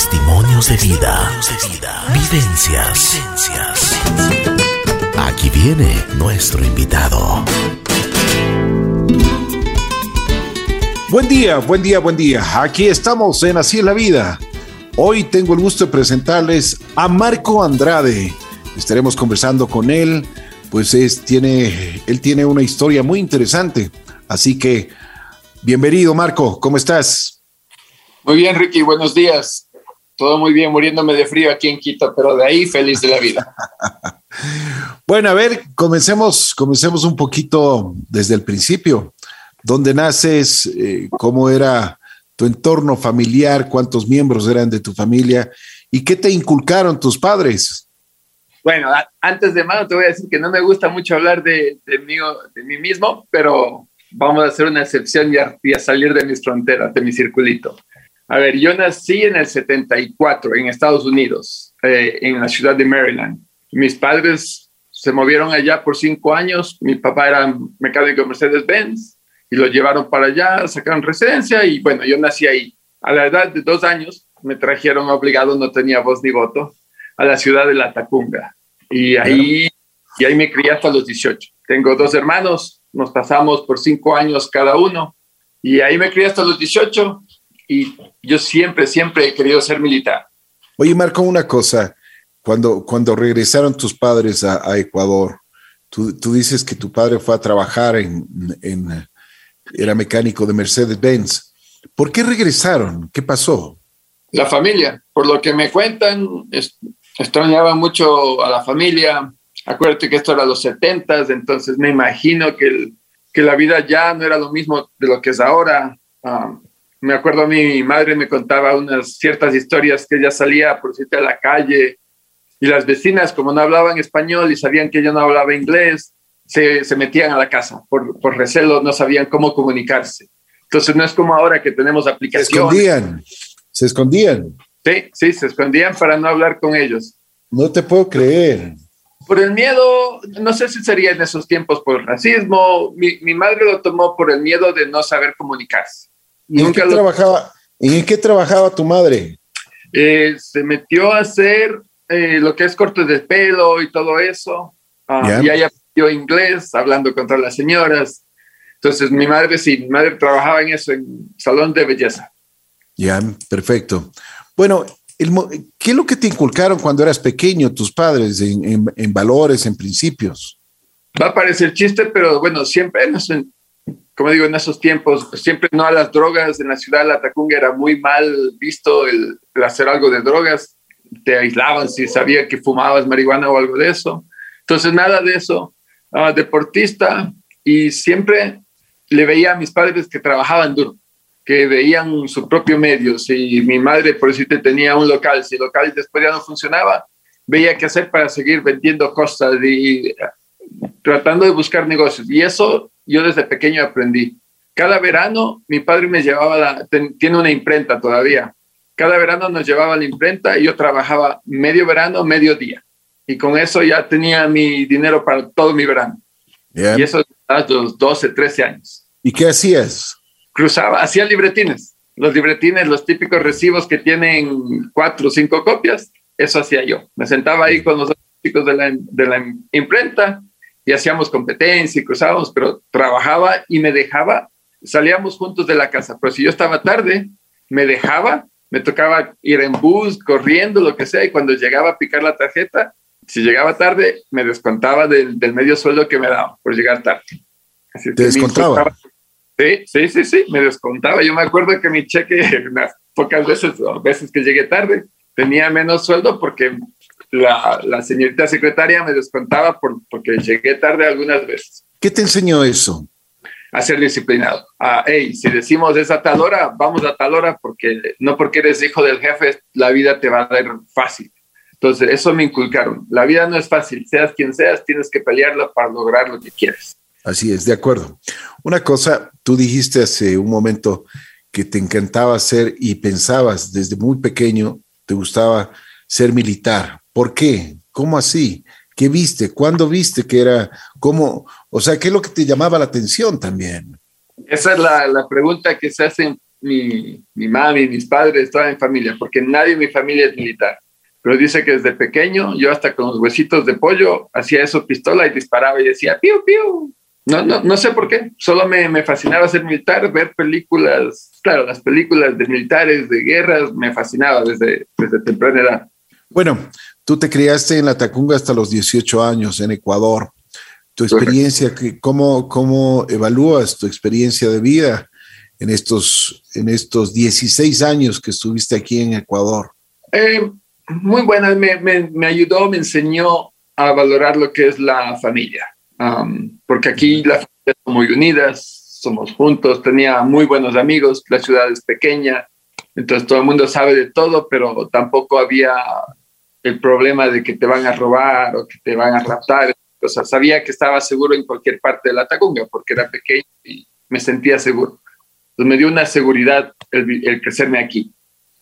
Testimonios de vida. Vivencias. Aquí viene nuestro invitado. Buen día, buen día, buen día. Aquí estamos en Así es la vida. Hoy tengo el gusto de presentarles a Marco Andrade. Estaremos conversando con él, pues es, tiene, él tiene una historia muy interesante. Así que, bienvenido Marco, ¿cómo estás? Muy bien, Ricky, buenos días. Todo muy bien, muriéndome de frío aquí en Quito, pero de ahí feliz de la vida. bueno, a ver, comencemos, comencemos un poquito desde el principio. ¿Dónde naces? Eh, ¿Cómo era tu entorno familiar? ¿Cuántos miembros eran de tu familia? ¿Y qué te inculcaron tus padres? Bueno, antes de más te voy a decir que no me gusta mucho hablar de, de, mí, de mí mismo, pero vamos a hacer una excepción y a, y a, salir de mis fronteras, de mi circulito. A ver, yo nací en el 74 en Estados Unidos, eh, en la ciudad de Maryland. Mis padres se movieron allá por cinco años. Mi papá era mecánico de Mercedes-Benz y lo llevaron para allá, sacaron residencia y bueno, yo nací ahí. A la edad de dos años me trajeron obligado, no tenía voz ni voto, a la ciudad de La Tacunga. Y ahí, y ahí me crié hasta los 18. Tengo dos hermanos, nos pasamos por cinco años cada uno. Y ahí me crié hasta los 18 y yo siempre, siempre he querido ser militar. Oye, Marco, una cosa. Cuando, cuando regresaron tus padres a, a Ecuador, tú, tú, dices que tu padre fue a trabajar en, en era mecánico de Mercedes-Benz. ¿Por qué regresaron? ¿Qué pasó? La familia, por lo que me cuentan, es, extrañaba mucho a la familia. Acuérdate que esto era los 70, entonces me imagino que, el, que la vida ya no era lo mismo de lo que es ahora. Um, me acuerdo mi madre me contaba unas ciertas historias que ella salía por decirte a la calle y las vecinas, como no hablaban español y sabían que yo no hablaba inglés, se, se metían a la casa por, por, recelo, no sabían cómo comunicarse. Entonces no es como ahora que tenemos aplicaciones. Se escondían, se escondían. Sí, sí, se escondían para no hablar con ellos. No te puedo creer. Por el miedo, no sé si sería en esos tiempos por el racismo, mi, mi madre lo tomó por el miedo de no saber comunicarse. ¿Y en qué, lo... trabajaba, ¿En qué trabajaba tu madre? Eh, se metió a hacer eh, lo que es cortes de pelo y todo eso. Uh, yeah. Y ella aprendió inglés hablando contra las señoras. Entonces mi madre sí, mi madre trabajaba en eso, en salón de belleza. Ya, yeah, perfecto. Bueno, el, ¿qué es lo que te inculcaron cuando eras pequeño tus padres en, en, en, valores, en principios? Va a parecer chiste, pero bueno, siempre, como digo, en esos tiempos, siempre no a las drogas. En la ciudad de La Tacunga era muy mal visto el, el hacer algo de drogas. Te aislaban si sabía que fumabas marihuana o algo de eso. Entonces, nada de eso. Uh, deportista y siempre le veía a mis padres que trabajaban duro que veían su propio medio. Si mi madre, por decirte, tenía un local, si el local después ya no funcionaba, veía qué hacer para seguir vendiendo cosas y tratando de buscar negocios. Y eso yo desde pequeño aprendí. Cada verano mi padre me llevaba, la, tiene una imprenta todavía. Cada verano nos llevaba la imprenta y yo trabajaba medio verano, medio día. Y con eso ya tenía mi dinero para todo mi verano. Y eso a los 12, 13 años. ¿Y qué hacías? cruzaba, hacía libretines. Los libretines, los típicos recibos que tienen cuatro o cinco copias, eso hacía yo. Me sentaba ahí con los chicos de la, de la imprenta y hacíamos competencia y cruzábamos, pero trabajaba y me dejaba, salíamos juntos de la casa, pero si yo estaba tarde, me dejaba, me tocaba ir en bus, corriendo, lo que sea, y cuando llegaba a picar la tarjeta, si llegaba tarde, me descontaba del, del medio sueldo que me daba por llegar tarde. Así ¿Te descontaba? Sí, sí, sí, sí, me descontaba. Yo me acuerdo que mi cheque, unas pocas veces, o veces que llegué tarde, tenía menos sueldo porque la, la señorita secretaria me descontaba por, porque llegué tarde algunas veces. ¿Qué te enseñó eso? A ser disciplinado. A, hey, si decimos es a tal hora, vamos a tal hora, porque no porque eres hijo del jefe, la vida te va a dar fácil. Entonces, eso me inculcaron. La vida no es fácil, seas quien seas, tienes que pelearla para lograr lo que quieres. Así es, de acuerdo. Una cosa, tú dijiste hace un momento que te encantaba ser y pensabas desde muy pequeño, te gustaba ser militar. ¿Por qué? ¿Cómo así? ¿Qué viste? ¿Cuándo viste que era? ¿Cómo? O sea, ¿qué es lo que te llamaba la atención también? Esa es la, la pregunta que se hacen mi, mi mami, mis padres, toda mi familia, porque nadie en mi familia es militar. Pero dice que desde pequeño, yo hasta con los huesitos de pollo, hacía eso pistola y disparaba y decía, piu, piu. No, no, no sé por qué, solo me, me fascinaba ser militar, ver películas, claro, las películas de militares, de guerras, me fascinaba desde, desde temprana edad. Bueno, tú te criaste en la Tacunga hasta los 18 años en Ecuador. Tu experiencia, ¿cómo, cómo evalúas tu experiencia de vida en estos, en estos 16 años que estuviste aquí en Ecuador? Eh, muy buena, me, me, me, ayudó, me enseñó a valorar lo que es la familia, um, porque aquí la familia son muy unidas, somos juntos, tenía muy buenos amigos, la ciudad es pequeña, entonces todo el mundo sabe de todo, pero tampoco había el problema de que te van a robar o que te van a raptar. O sea, sabía que estaba seguro en cualquier parte de la Tacunga porque era pequeño y me sentía seguro. Entonces me dio una seguridad el, el crecerme aquí.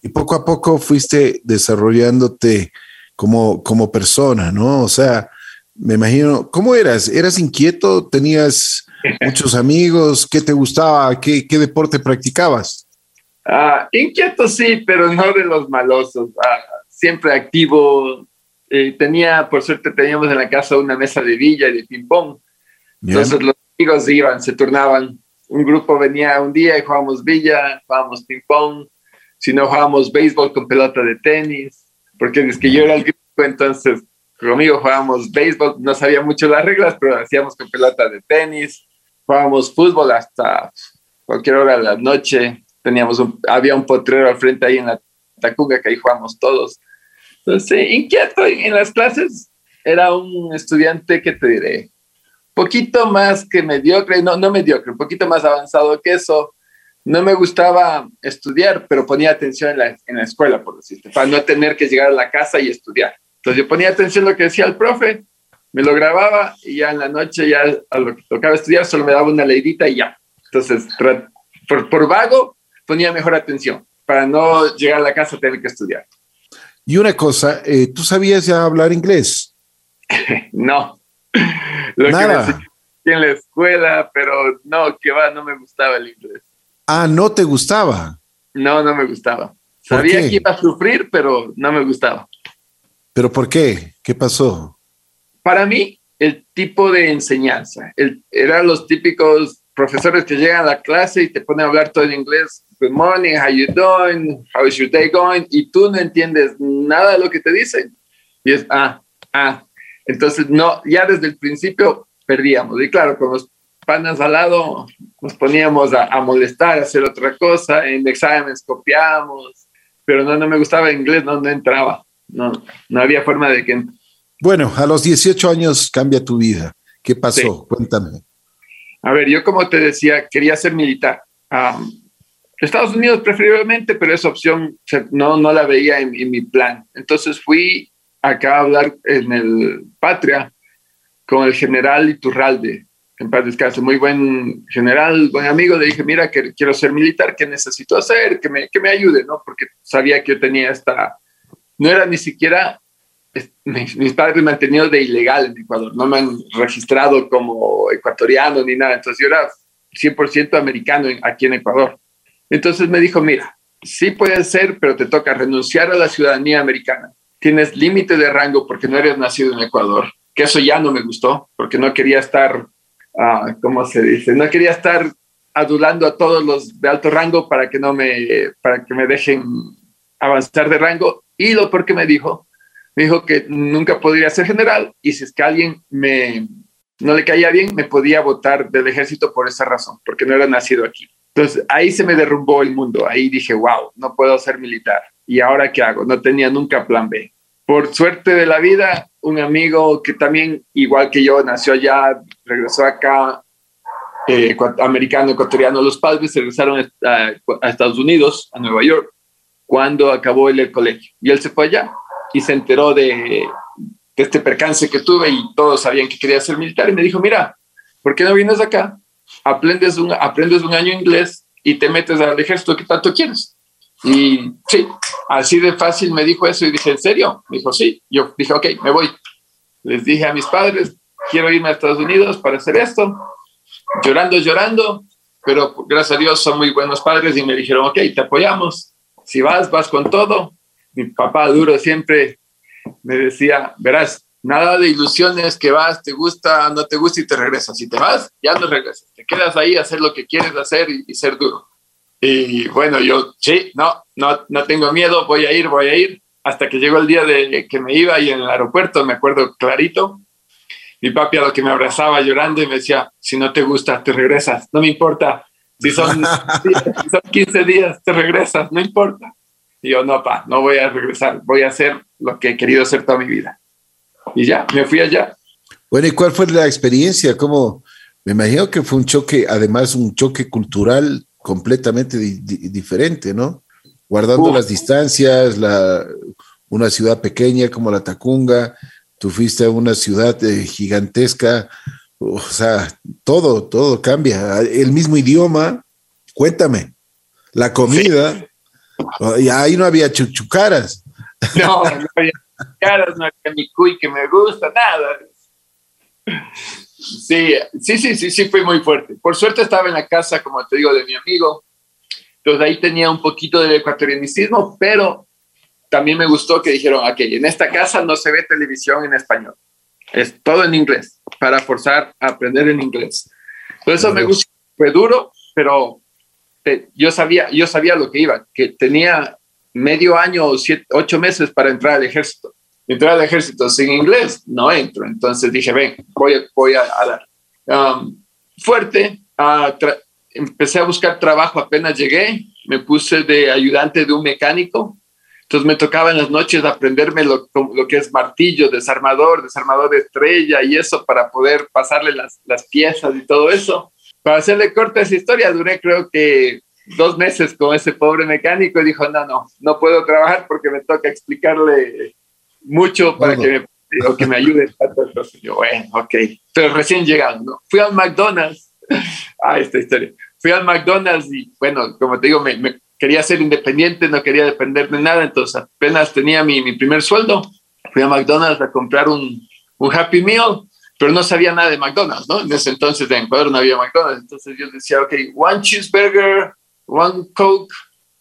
Y poco a poco fuiste desarrollándote como, como persona, ¿no? O sea, me imagino, ¿cómo eras? ¿Eras inquieto? ¿Tenías muchos amigos? ¿Qué te gustaba? ¿Qué, qué deporte practicabas? Ah, inquieto sí, pero no de los malosos. Ah, siempre activo. Eh, tenía, por suerte, teníamos en la casa una mesa de villa y de ping-pong. Entonces los amigos iban, se turnaban. Un grupo venía un día y jugábamos villa, jugábamos ping-pong. Si no, jugábamos béisbol con pelota de tenis. Porque es que yo era el grupo, entonces conmigo jugábamos béisbol. No sabía mucho las reglas, pero hacíamos con pelota de tenis. Jugábamos fútbol hasta cualquier hora de la noche. Teníamos un, había un potrero al frente ahí en la Tacunga, que ahí jugamos todos. Entonces, inquieto en las clases, era un estudiante que te diré, poquito más que mediocre, no, no mediocre, un poquito más avanzado que eso. No me gustaba estudiar, pero ponía atención en la, en la escuela, por decirte, para no tener que llegar a la casa y estudiar. Entonces yo ponía atención a lo que decía el profe, me lo grababa y ya en la noche, ya a lo que tocaba estudiar, solo me daba una leidita y ya. Entonces, por, por vago, ponía mejor atención para no llegar a la casa y tener que estudiar. Y una cosa, eh, ¿tú sabías ya hablar inglés? no. Lo Nada. que en la escuela, pero no, que va, no me gustaba el inglés. Ah, ¿no te gustaba? No, no me gustaba. Sabía que iba a sufrir, pero no me gustaba. ¿Pero por qué? ¿Qué pasó? Para mí, el tipo de enseñanza. El, eran los típicos profesores que llegan a la clase y te ponen a hablar todo en inglés good morning, how you doing, how is your day going, y tú no entiendes nada de lo que te dicen. Y es, ah, ah. Entonces, no, ya desde el principio perdíamos. Y claro, con los panas al lado nos poníamos a, a molestar, a hacer otra cosa, en exámenes copiábamos, pero no, no me gustaba inglés, no, no entraba, no, no había forma de que... Bueno, a los 18 años cambia tu vida. ¿Qué pasó? Sí. Cuéntame. A ver, yo como te decía, quería ser militar. Um, Estados Unidos preferiblemente, pero esa opción no, no la veía en, en, mi plan. Entonces fui acá a hablar en el Patria con el general Iturralde, en paz descanse, muy buen general, buen amigo. Le dije, mira, que quiero ser militar, ¿qué necesito hacer? Que me, que me ayude, ¿no? Porque sabía que yo tenía esta... No era ni siquiera... Mis, padres me han tenido de ilegal en Ecuador, no me han registrado como ecuatoriano ni nada. Entonces yo era 100% americano aquí en Ecuador. Entonces me dijo, mira, sí puede ser, pero te toca renunciar a la ciudadanía americana. Tienes límite de rango porque no eres nacido en Ecuador, que eso ya no me gustó, porque no quería estar, uh, ¿cómo se dice? No quería estar adulando a todos los de alto rango para que no me, para que me dejen avanzar de rango. Y lo porque me dijo, me dijo que nunca podría ser general y si es que alguien me, no le caía bien, me podía votar del ejército por esa razón, porque no era nacido aquí. Entonces ahí se me derrumbó el mundo, ahí dije, wow, no puedo ser militar. ¿Y ahora qué hago? No tenía nunca plan B. Por suerte de la vida, un amigo que también, igual que yo, nació allá, regresó acá, eh, americano, ecuatoriano, los padres se regresaron a, Estados Unidos, a Nueva York, cuando acabó el, el colegio. Y él se fue allá y se enteró de este percance que tuve y todos sabían que quería ser militar y me dijo, mira, ¿por qué no vienes acá? Aprendes un, aprendes un año inglés y te metes al ejército que tanto quieres. Y sí, así de fácil me dijo eso y dije, ¿en serio? Me dijo, sí. Yo dije, ok, me voy. Les dije a mis padres, quiero irme a Estados Unidos para hacer esto. Llorando, llorando, pero gracias a Dios son muy buenos padres y me dijeron, ok, te apoyamos. Si vas, vas con todo. Mi papá duro siempre me decía, verás, nada de ilusiones que vas, te gusta, no te gusta y te regresas. Si te vas, ya no regresas. Te quedas ahí a hacer lo que quieres hacer y, y ser duro. Y bueno, yo, sí, no, no, no tengo miedo, voy a ir, voy a ir. Hasta que llegó el día de que me iba y en el aeropuerto, me acuerdo clarito, mi papi a lo que me abrazaba llorando y me decía, si no te gusta, te regresas, no me importa. Si son, si son 15 días, te regresas, no importa. Y yo, no, pa, no voy a regresar, voy a hacer lo que he querido hacer toda mi vida. Y ya, me fui allá. Bueno, ¿y cuál fue la experiencia? ¿Cómo? Me imagino que fue un choque, además un choque cultural completamente di di diferente, ¿no? Guardando las distancias, la, una ciudad pequeña como la Tacunga, tú fuiste a una ciudad eh, gigantesca, o sea, todo, todo cambia. El mismo idioma, cuéntame, la comida, sí. y ahí no había chuchucaras. No, no había chuchucaras, no había mi cuy que me gusta, nada. Sí, sí, sí, sí, sí, fue muy fuerte. Por suerte estaba en la casa, como te digo, de mi amigo. Entonces ahí tenía un poquito del ecuatorianicismo, pero también me gustó que dijeron, ok, en esta casa no se ve televisión en español. Es todo en inglés, para forzar a aprender en inglés. Por eso me gustó. Fue duro, pero te, yo, sabía, yo sabía lo que iba, que tenía medio año o siete, ocho meses para entrar al ejército entrar al ejército sin inglés, no entro. Entonces dije, ven, voy, a, voy a, a dar. Um, fuerte, empecé a buscar trabajo apenas llegué, me puse de ayudante de un mecánico, entonces me tocaba en las noches aprenderme lo, lo que es martillo, desarmador, desarmador de estrella y eso para poder pasarle las, las piezas y todo eso. Para hacerle corta esa historia, duré creo que dos meses con ese pobre mecánico y dijo, no, no, no puedo trabajar porque me toca explicarle mucho para que me, o que me ayude. Yo, bueno, ok. Pero recién llegado, ¿no? Fui al McDonald's. ah, esta historia. Fui al McDonald's y, bueno, como te digo, me, me, quería ser independiente, no quería depender de nada, entonces apenas tenía mi, mi primer sueldo. Fui a McDonald's a comprar un, un Happy Meal, pero no sabía nada de McDonald's, ¿no? En ese entonces en Ecuador no había McDonald's. Entonces yo decía, ok, one cheeseburger, one Coke,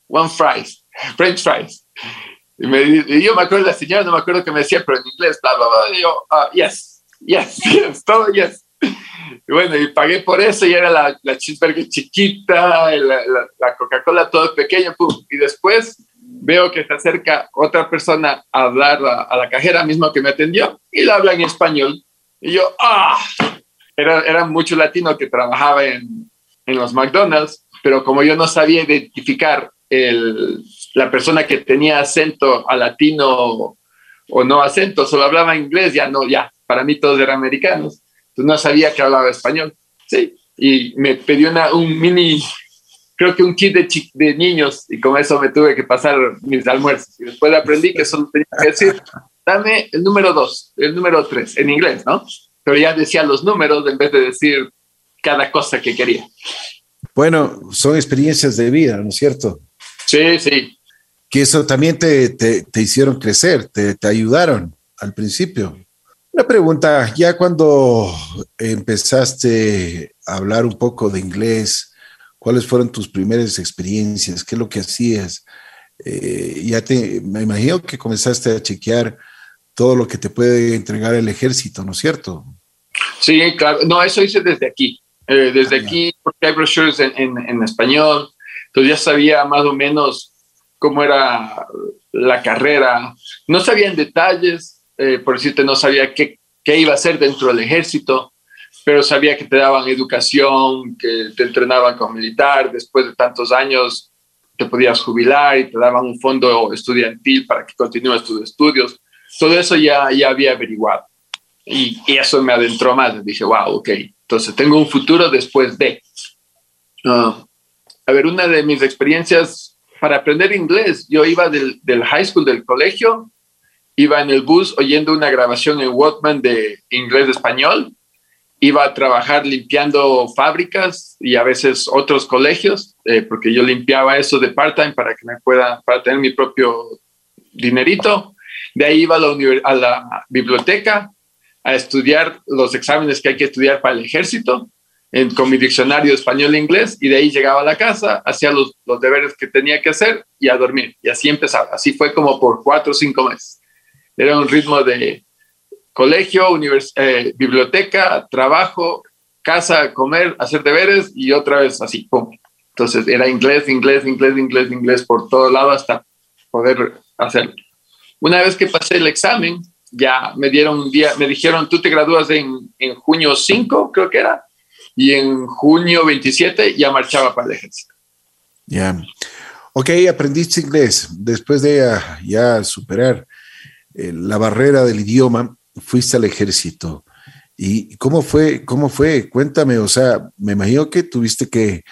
one fries, French fries. Y, me, y, yo me acuerdo la señora, no me acuerdo que me decía, pero en inglés, bla, bla, bla. Y yo, uh, yes, yes, yes, todo yes. Y bueno, y pagué por eso y era la, la cheeseburger chiquita, la, la, la Coca-Cola todo pequeño, pum. Y después veo que se acerca otra persona a hablar a, a, la cajera mismo que me atendió y la habla en español. Y yo, ah, era, era mucho latino que trabajaba en, en los McDonald's, pero como yo no sabía identificar el, la persona que tenía acento a latino o no acento, solo hablaba inglés, ya no, ya, para mí todos eran americanos. Entonces no sabía que hablaba español. Sí, y me pidió una, un mini, creo que un kit de, de niños, y con eso me tuve que pasar mis almuerzos. Y después aprendí que solo tenía que decir, dame el número dos, el número tres, en inglés, ¿no? Pero ya decía los números en vez de decir cada cosa que quería. Bueno, son experiencias de vida, ¿no es cierto? Sí, sí que eso también te, te, te hicieron crecer, te, te, ayudaron al principio. Una pregunta, ya cuando empezaste a hablar un poco de inglés, ¿cuáles fueron tus primeras experiencias? ¿Qué es lo que hacías? Eh, ya te, me imagino que comenzaste a chequear todo lo que te puede entregar el ejército, ¿no es cierto? Sí, claro. No, eso hice desde aquí. Eh, desde ah, aquí, porque hay brochures en, en, en español. Entonces ya sabía más o menos cómo era la carrera. No sabía en detalles, eh, por decirte, no sabía qué, qué iba a hacer dentro del ejército, pero sabía que te daban educación, que te entrenaban como militar, después de tantos años te podías jubilar y te daban un fondo estudiantil para que continúes tus estudios. Todo eso ya, ya había averiguado. Y, y eso me adentró más. Dije, wow, ok, entonces tengo un futuro después de. Uh, a ver, una de mis experiencias para aprender inglés. Yo iba del, del, high school, del colegio, iba en el bus oyendo una grabación en Walkman de inglés-español, iba a trabajar limpiando fábricas y a veces otros colegios, eh, porque yo limpiaba eso de part-time para que me pueda, para tener mi propio dinerito. De ahí iba a la, a la biblioteca a estudiar los exámenes que hay que estudiar para el ejército con mi diccionario español-inglés y de ahí llegaba a la casa, hacía los, los, deberes que tenía que hacer y a dormir. Y así empezaba. Así fue como por cuatro o cinco meses. Era un ritmo de colegio, eh, biblioteca, trabajo, casa, comer, hacer deberes y otra vez así. Pum. Entonces era inglés, inglés, inglés, inglés, inglés por todo lado hasta poder hacerlo. Una vez que pasé el examen, ya me dieron un día, me dijeron, tú te gradúas en, en junio 5, creo que era, y en junio 27 ya marchaba para el ejército. Ya. Ok, aprendiste inglés. Después de ya, superar eh, la barrera del idioma, fuiste al ejército. ¿Y cómo fue? ¿Cómo fue? Cuéntame, o sea, me imagino que tuviste que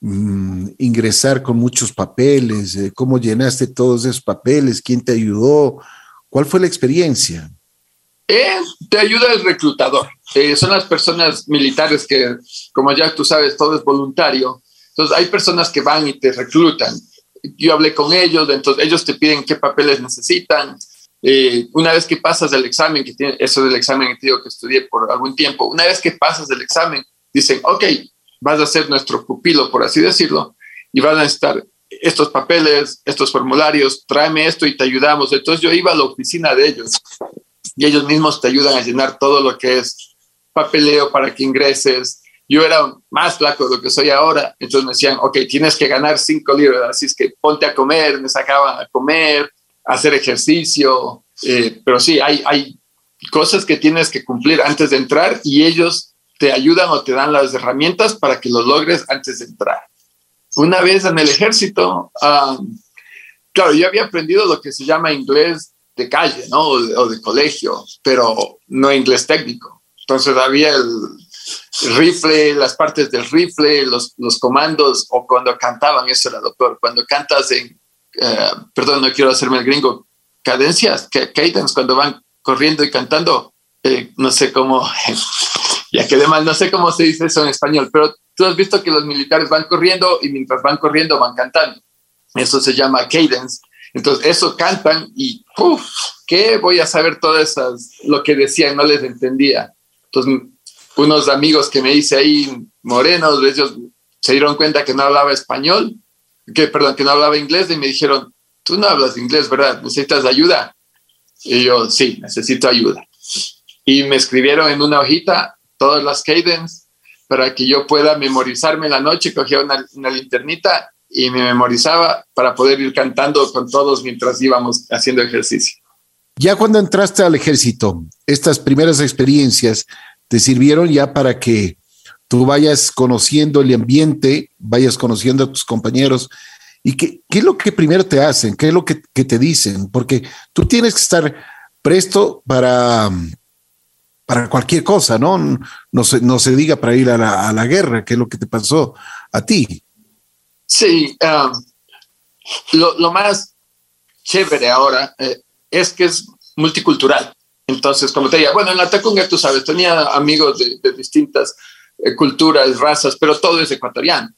mm, ingresar con muchos papeles. Eh, ¿Cómo llenaste todos esos papeles? ¿Quién te ayudó? ¿Cuál fue la experiencia? Eh, te ayuda el reclutador. Eh, son las personas militares que, como ya tú sabes, todo es voluntario. Entonces, hay personas que van y te reclutan. Yo hablé con ellos, entonces ellos te piden qué papeles necesitan. Eh, una vez que pasas el examen, que tiene, eso del examen que digo que estudié por algún tiempo, una vez que pasas el examen, dicen, ok, vas a ser nuestro pupilo, por así decirlo, y van a estar estos papeles, estos formularios, tráeme esto y te ayudamos. Entonces yo iba a la oficina de ellos y ellos mismos te ayudan a llenar todo lo que es papeleo para que ingreses. Yo era más flaco de lo que soy ahora, entonces me decían, ok, tienes que ganar cinco libras, así es que ponte a comer, me sacaban a comer, a hacer ejercicio, eh, pero sí, hay, hay cosas que tienes que cumplir antes de entrar y ellos te ayudan o te dan las herramientas para que lo logres antes de entrar. Una vez en el ejército, claro, yo había aprendido lo que se llama inglés de calle, ¿no? O de, colegio, pero no inglés técnico. Entonces había el, rifle, las partes del rifle, los, los, comandos, o cuando cantaban, eso era lo peor, cuando cantas en, eh, perdón, no quiero hacerme el gringo, cadencias, cadence, cuando van corriendo y cantando, eh, no sé cómo, ya quedé mal, no sé cómo se dice eso en español, pero tú has visto que los militares van corriendo y mientras van corriendo van cantando. Eso se llama cadence. Entonces, eso cantan y, ¡puf! ¿Qué voy a saber todas esas, lo que decían? No les entendía. Entonces, unos amigos que me hice ahí, morenos, ellos se dieron cuenta que no hablaba español, que, perdón, que no hablaba inglés y me dijeron, tú no hablas inglés, ¿verdad? ¿Necesitas ayuda? Y yo, sí, necesito ayuda. Y me escribieron en una hojita todas las cadence para que yo pueda memorizarme la noche, cogía una, linternita y me memorizaba para poder ir cantando con todos mientras íbamos haciendo ejercicio. Ya cuando entraste al ejército, estas primeras experiencias te sirvieron ya para que tú vayas conociendo el ambiente, vayas conociendo a tus compañeros. ¿Y qué, qué es lo que primero te hacen? ¿Qué es lo que, te dicen? Porque tú tienes que estar presto para, para cualquier cosa, ¿no? No se, no se diga para ir a la, guerra, que es lo que te pasó a ti. Sí, um, lo, más chévere ahora eh, es que es multicultural. Entonces, como te decía, bueno, en la Tacunga, tú sabes, tenía amigos de, distintas eh, culturas, razas, pero todo es ecuatoriano.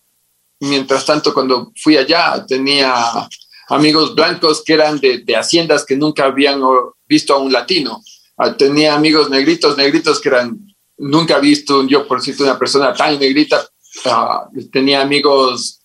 Mientras tanto, cuando fui allá, tenía amigos blancos que eran de, haciendas que nunca habían visto a un latino. Ah, tenía amigos negritos, negritos que eran nunca visto, yo por cierto, una persona tan negrita. Ah, tenía amigos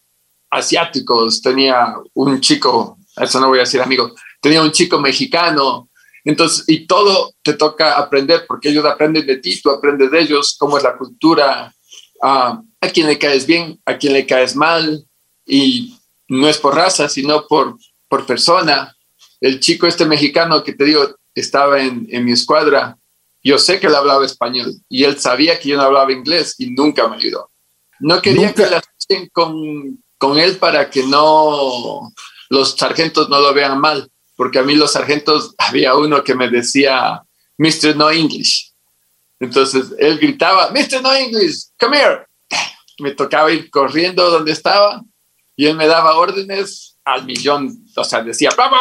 asiáticos, tenía un chico, eso no voy a decir amigo, tenía un chico mexicano, entonces, y todo te toca aprender porque ellos aprenden de ti, tú aprendes de ellos, cómo es la cultura, a quién le caes bien, a quién le caes mal, y no es por raza, sino por, por persona. El chico este mexicano que te digo estaba en, en mi escuadra, yo sé que él hablaba español y él sabía que yo no hablaba inglés y nunca me ayudó. No quería que la con, con él para que no los sargentos no lo vean mal, porque a mí los sargentos había uno que me decía Mr. No English. Entonces él gritaba, Mr. No English, come here. Me tocaba ir corriendo donde estaba y él me daba órdenes al millón, o sea, decía, ¡Bravo!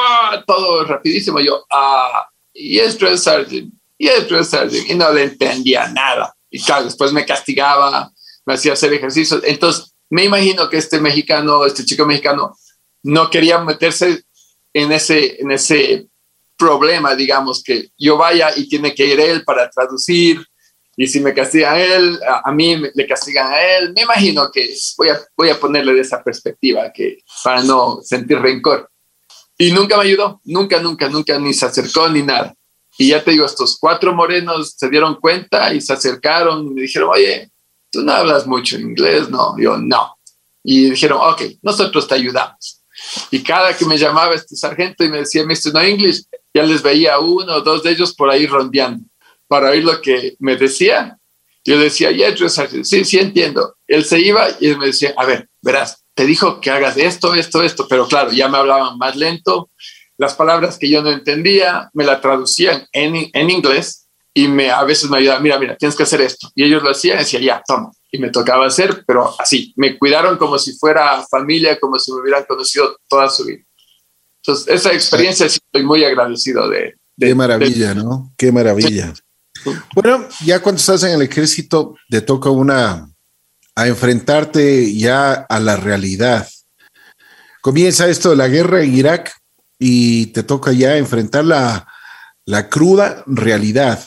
todo rapidísimo. Yo, ah, yes, Drill Sergeant, yes, Drill Sergeant, y no le entendía nada. Y claro, después me castigaba, me hacía hacer ejercicios. Entonces, me imagino que este mexicano, este chico mexicano, no quería meterse en ese, en ese problema, digamos, que yo vaya y tiene que ir él para traducir, Y si me castigan a él, a, mí le castigan a él, me imagino que voy a, voy a ponerle de esa perspectiva, que para no sentir rencor. Y nunca me ayudó, nunca, nunca, nunca, ni se acercó ni nada. Y ya te digo, estos cuatro morenos se dieron cuenta y se acercaron y me dijeron, oye, tú no hablas mucho inglés, no, yo no. Y dijeron, ok, nosotros te ayudamos. Y cada que me llamaba este sargento y me decía, Mr. No English, ya les veía uno o dos de ellos por ahí rondeando para oír lo que me decía. Yo decía, ya, sí, sí entiendo. Él se iba y él me decía, a ver, verás, te dijo que hagas esto, esto, esto, pero claro, ya me hablaban más lento. Las palabras que yo no entendía me la traducían en, en inglés y me, a veces me ayudaban, mira, mira, tienes que hacer esto. Y ellos lo hacían decía, ya, toma. Y me tocaba hacer, pero así, me cuidaron como si fuera familia, como si me hubieran conocido toda su vida. Entonces, esa experiencia estoy muy agradecido de. de Qué maravilla, ¿no? Qué maravilla. Bueno, ya cuando estás en el ejército, te toca una a enfrentarte ya a la realidad. Comienza esto de la guerra en Irak y te toca ya enfrentar la, la cruda realidad.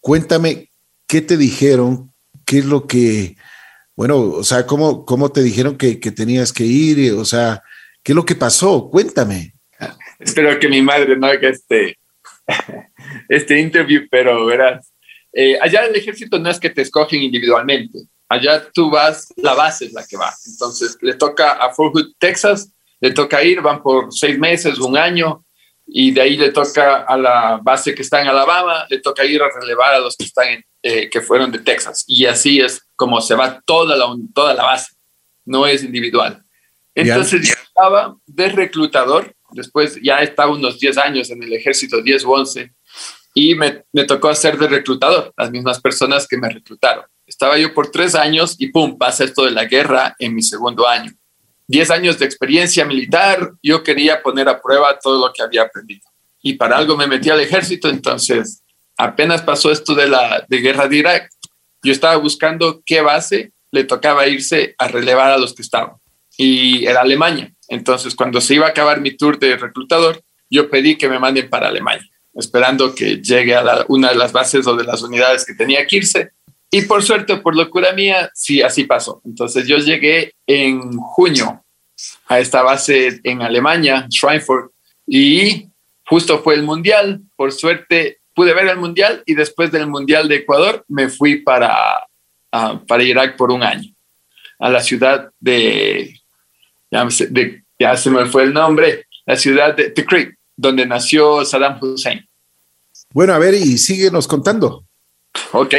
Cuéntame, ¿qué te dijeron? ¿Qué es lo que, bueno, o sea, cómo, cómo te dijeron que, que tenías que ir? O sea, ¿qué es lo que pasó? Cuéntame. Espero que mi madre no haga este, este interview, pero verás, eh, allá el ejército no es que te escogen individualmente, allá tú vas, la base es la que va. Entonces le toca a Fort Hood, Texas, le toca ir, van por seis meses, un año, y de ahí le toca a la base que está en Alabama, le toca ir a relevar a los que están eh, que fueron de Texas. Y así es como se va toda la, toda la base, no es individual. Entonces yo estaba de reclutador, después ya estaba unos 10 años en el ejército, 10 o 11, y me, me, tocó hacer de reclutador, las mismas personas que me reclutaron. Estaba yo por tres años y pum, pasa esto de la guerra en mi segundo año. Diez años de experiencia militar, yo quería poner a prueba todo lo que había aprendido. Y para algo me metí al ejército, entonces apenas pasó esto de la de guerra de Irak, yo estaba buscando qué base le tocaba irse a relevar a los que estaban. Y era Alemania. Entonces, cuando se iba a acabar mi tour de reclutador, yo pedí que me manden para Alemania esperando que llegue a una de las bases o de las unidades que tenía que irse. Y por suerte, por locura mía, sí, así pasó. Entonces yo llegué en junio a esta base en Alemania, Schweinfurt, y justo fue el Mundial. Por suerte pude ver el Mundial y después del Mundial de Ecuador me fui para, para Irak por un año, a la ciudad de ya, de, ya se me fue el nombre, la ciudad de Tikrit donde nació Saddam Hussein. Bueno, a ver, y síguenos contando. Ok,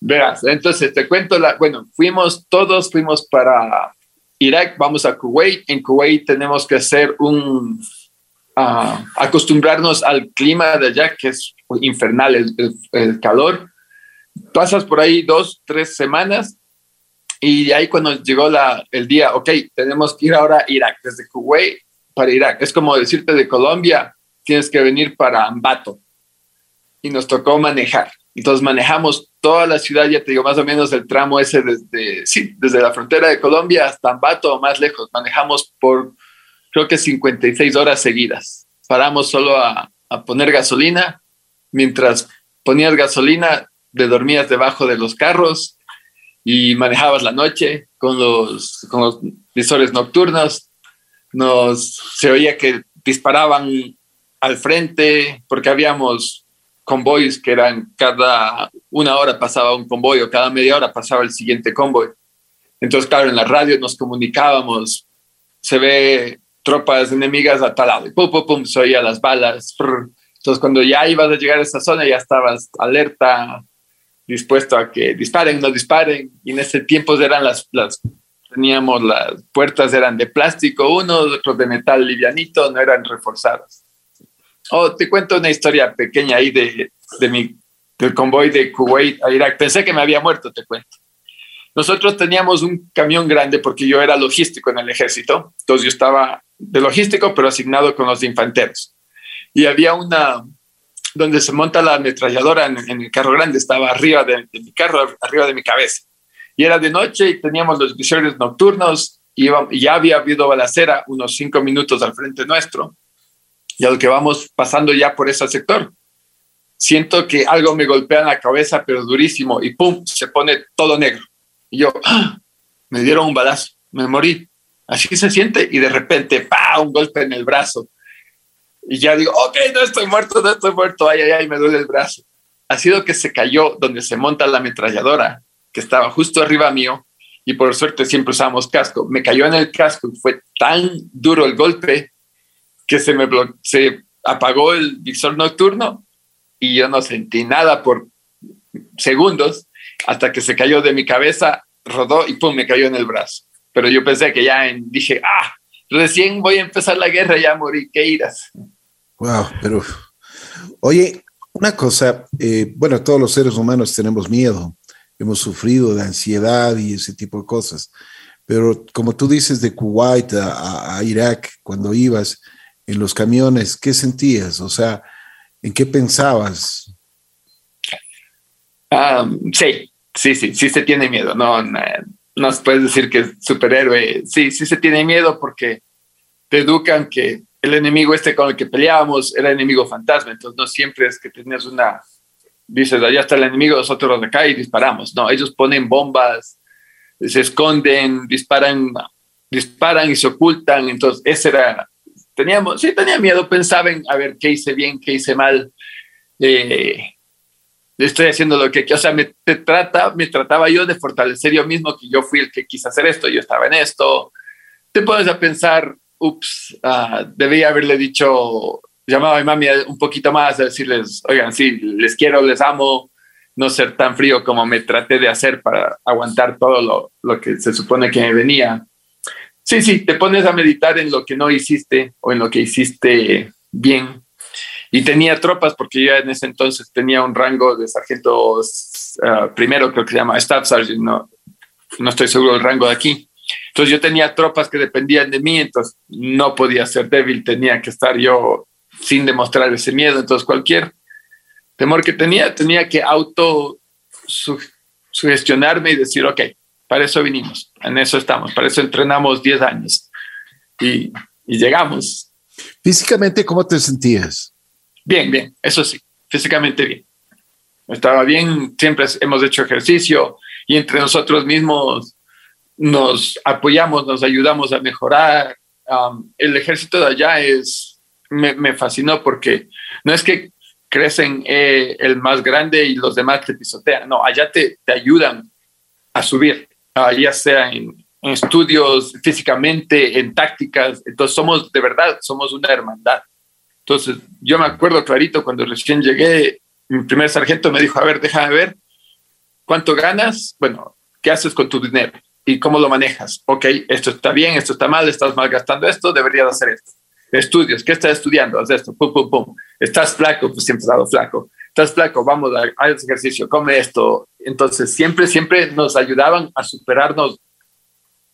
verás, entonces te cuento, la, bueno, fuimos todos, fuimos para Irak, vamos a Kuwait, en Kuwait tenemos que hacer un, uh, acostumbrarnos al clima de allá, que es infernal el, el, calor. Pasas por ahí dos, tres semanas y ahí cuando llegó la, el día, ok, tenemos que ir ahora a Irak, desde Kuwait para Irak. Es como decirte de Colombia, tienes que venir para Ambato. Y nos tocó manejar. Entonces manejamos toda la ciudad, ya te digo, más o menos el tramo ese desde, sí, desde la frontera de Colombia hasta Ambato o más lejos. Manejamos por, creo que 56 horas seguidas. Paramos solo a, a poner gasolina. Mientras ponías gasolina, te dormías debajo de los carros y manejabas la noche con los, con los visores nocturnos nos se oía que disparaban al frente porque habíamos convoys que eran cada una hora pasaba un convoy o cada media hora pasaba el siguiente convoy. Entonces, claro, en la radio nos comunicábamos, se ve tropas enemigas a tal lado y pum, pum, pum, se oía las balas. Entonces, cuando ya ibas a llegar a esa zona, ya estabas alerta, dispuesto a que disparen, no disparen. Y en ese tiempo eran las, las teníamos las puertas eran de plástico, unos otros de metal livianito, no eran reforzadas. Oh, te cuento una historia pequeña ahí de, de mi, del convoy de Kuwait a Irak. Pensé que me había muerto, te cuento. Nosotros teníamos un camión grande porque yo era logístico en el ejército, entonces yo estaba de logístico, pero asignado con los infanteros. Y había una, donde se monta la ametralladora en, el carro grande, estaba arriba de mi carro, arriba de mi cabeza y era de noche y teníamos los visores nocturnos y, ya había habido balacera unos cinco minutos al frente nuestro y al que vamos pasando ya por ese sector. siento que algo me golpea en la cabeza, pero durísimo, y pum, se pone todo negro. Y yo, ¡ah! me dieron un balazo, me morí. Así se siente, y de repente, ¡pa! un golpe en el brazo. Y ya digo, ok, no estoy muerto, no estoy muerto, ay, ay, ay, me duele el brazo. Ha sido que se cayó donde se monta la ametralladora, que estaba justo arriba mío, y por suerte siempre usamos casco. Me cayó en el casco y fue tan duro el golpe que se me se apagó el visor nocturno y yo no sentí nada por segundos hasta que se cayó de mi cabeza, rodó y pum, me cayó en el brazo. Pero yo pensé que ya dije, ah, recién voy a empezar la guerra, ya morí, ¿qué irás? Wow, pero oye, una cosa, eh, bueno, todos los seres humanos tenemos miedo, hemos sufrido de ansiedad y ese tipo de cosas, pero como tú dices de Kuwait a Irak, cuando ibas en los camiones, ¿qué sentías? O sea, ¿En qué pensabas? Ah, sí, sí, sí, sí se tiene miedo. No, no, se puede decir que es superhéroe. Sí, sí se tiene miedo porque te educan que el enemigo este con el que peleábamos era enemigo fantasma. Entonces no siempre es que tienes una, dices, allá está el enemigo, nosotros acá y disparamos. No, ellos ponen bombas, se esconden, disparan, disparan y se ocultan. Entonces ese era teníamos, sí tenía miedo, pensaba en a ver qué hice bien, qué hice mal. Eh, estoy haciendo lo que, o sea, me, te trata, me trataba yo de fortalecer yo mismo que yo fui el que quise hacer esto, yo estaba en esto. Te pones a pensar, ups, uh, debía haberle dicho, llamaba a mi mami un poquito más, a decirles, oigan, sí, les quiero, les amo, no ser tan frío como me traté de hacer para aguantar todo lo, lo que se supone que me venía. Sí, sí, te pones a meditar en lo que no hiciste o en lo que hiciste bien. Y tenía tropas, porque yo en ese entonces tenía un rango de sargento ah, primero, creo que se llama Staff Sergeant, no, no estoy seguro del rango de aquí. Entonces yo tenía tropas que dependían de mí, entonces no podía ser débil, tenía que estar yo sin demostrar ese miedo. Entonces cualquier temor que tenía, tenía que auto sugestionarme y decir, ok, para eso vinimos, en eso estamos, para eso entrenamos 10 años y, llegamos. Físicamente, ¿cómo te sentías? Bien, bien, eso sí, físicamente bien. Estaba bien, siempre hemos hecho ejercicio y entre nosotros mismos nos apoyamos, nos ayudamos a mejorar. el ejército de allá es, me, fascinó porque no es que crecen eh, el más grande y los demás te pisotean, no, allá te, te ayudan a subir. Ah, ya sea en, estudios físicamente, en tácticas. Entonces somos, de verdad, somos una hermandad. Entonces yo me acuerdo clarito cuando recién llegué, mi primer sargento me dijo, a ver, déjame ver, ¿cuánto ganas? Bueno, ¿qué haces con tu dinero? ¿Y cómo lo manejas? Ok, esto está bien, esto está mal, estás malgastando esto, deberías hacer esto. Estudios, ¿qué estás estudiando? Haz esto, pum, pum, pum. Estás flaco, pues siempre has dado flaco estás flaco, vamos a hacer ejercicio, come esto. Entonces, siempre, siempre nos ayudaban a superarnos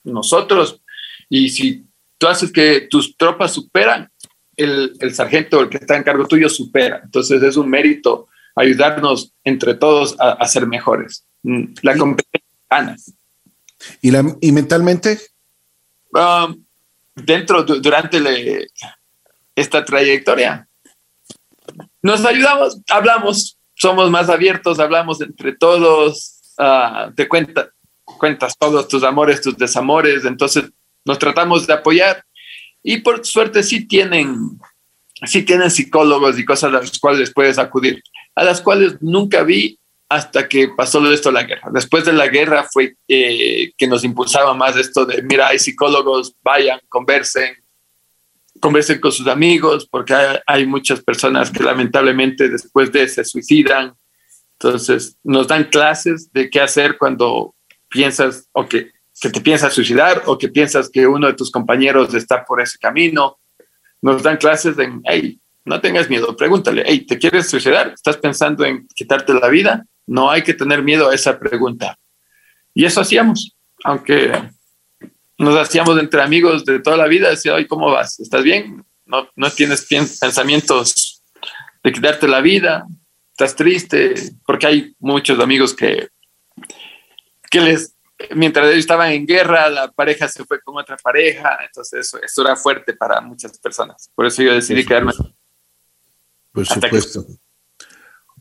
nosotros. Y si tú haces que tus tropas superan, el, el sargento, el que está en cargo tuyo, supera. Entonces, es un mérito ayudarnos entre todos a, ser mejores. Mm, la competencia ganas. ¿Y, la, y mentalmente? Um, dentro, durante esta trayectoria, nos ayudamos, hablamos, somos más abiertos, hablamos entre todos, uh, te cuenta, cuentas todos tus amores, tus desamores, entonces nos tratamos de apoyar y por suerte sí tienen, sí tienen psicólogos y cosas a las cuales puedes acudir, a las cuales nunca vi hasta que pasó esto la guerra. Después de la guerra fue eh, que nos impulsaba más esto de, mira, hay psicólogos, vayan, conversen, conversen con sus amigos, porque hay, muchas personas que lamentablemente después de se suicidan. Entonces, nos dan clases de qué hacer cuando piensas o que, que te piensas suicidar o que piensas que uno de tus compañeros está por ese camino. Nos dan clases de, hey, no tengas miedo, pregúntale, hey, ¿te quieres suicidar? ¿Estás pensando en quitarte la vida? No hay que tener miedo a esa pregunta. Y eso hacíamos, aunque nos hacíamos entre amigos de toda la vida, decía, ay, ¿cómo vas? ¿Estás bien? ¿No, no tienes pensamientos de quitarte la vida? ¿Estás triste? Porque hay muchos amigos que, que les, mientras ellos estaban en guerra, la pareja se fue con otra pareja, entonces eso, eso era fuerte para muchas personas. Por eso yo decidí quedarme. Por supuesto.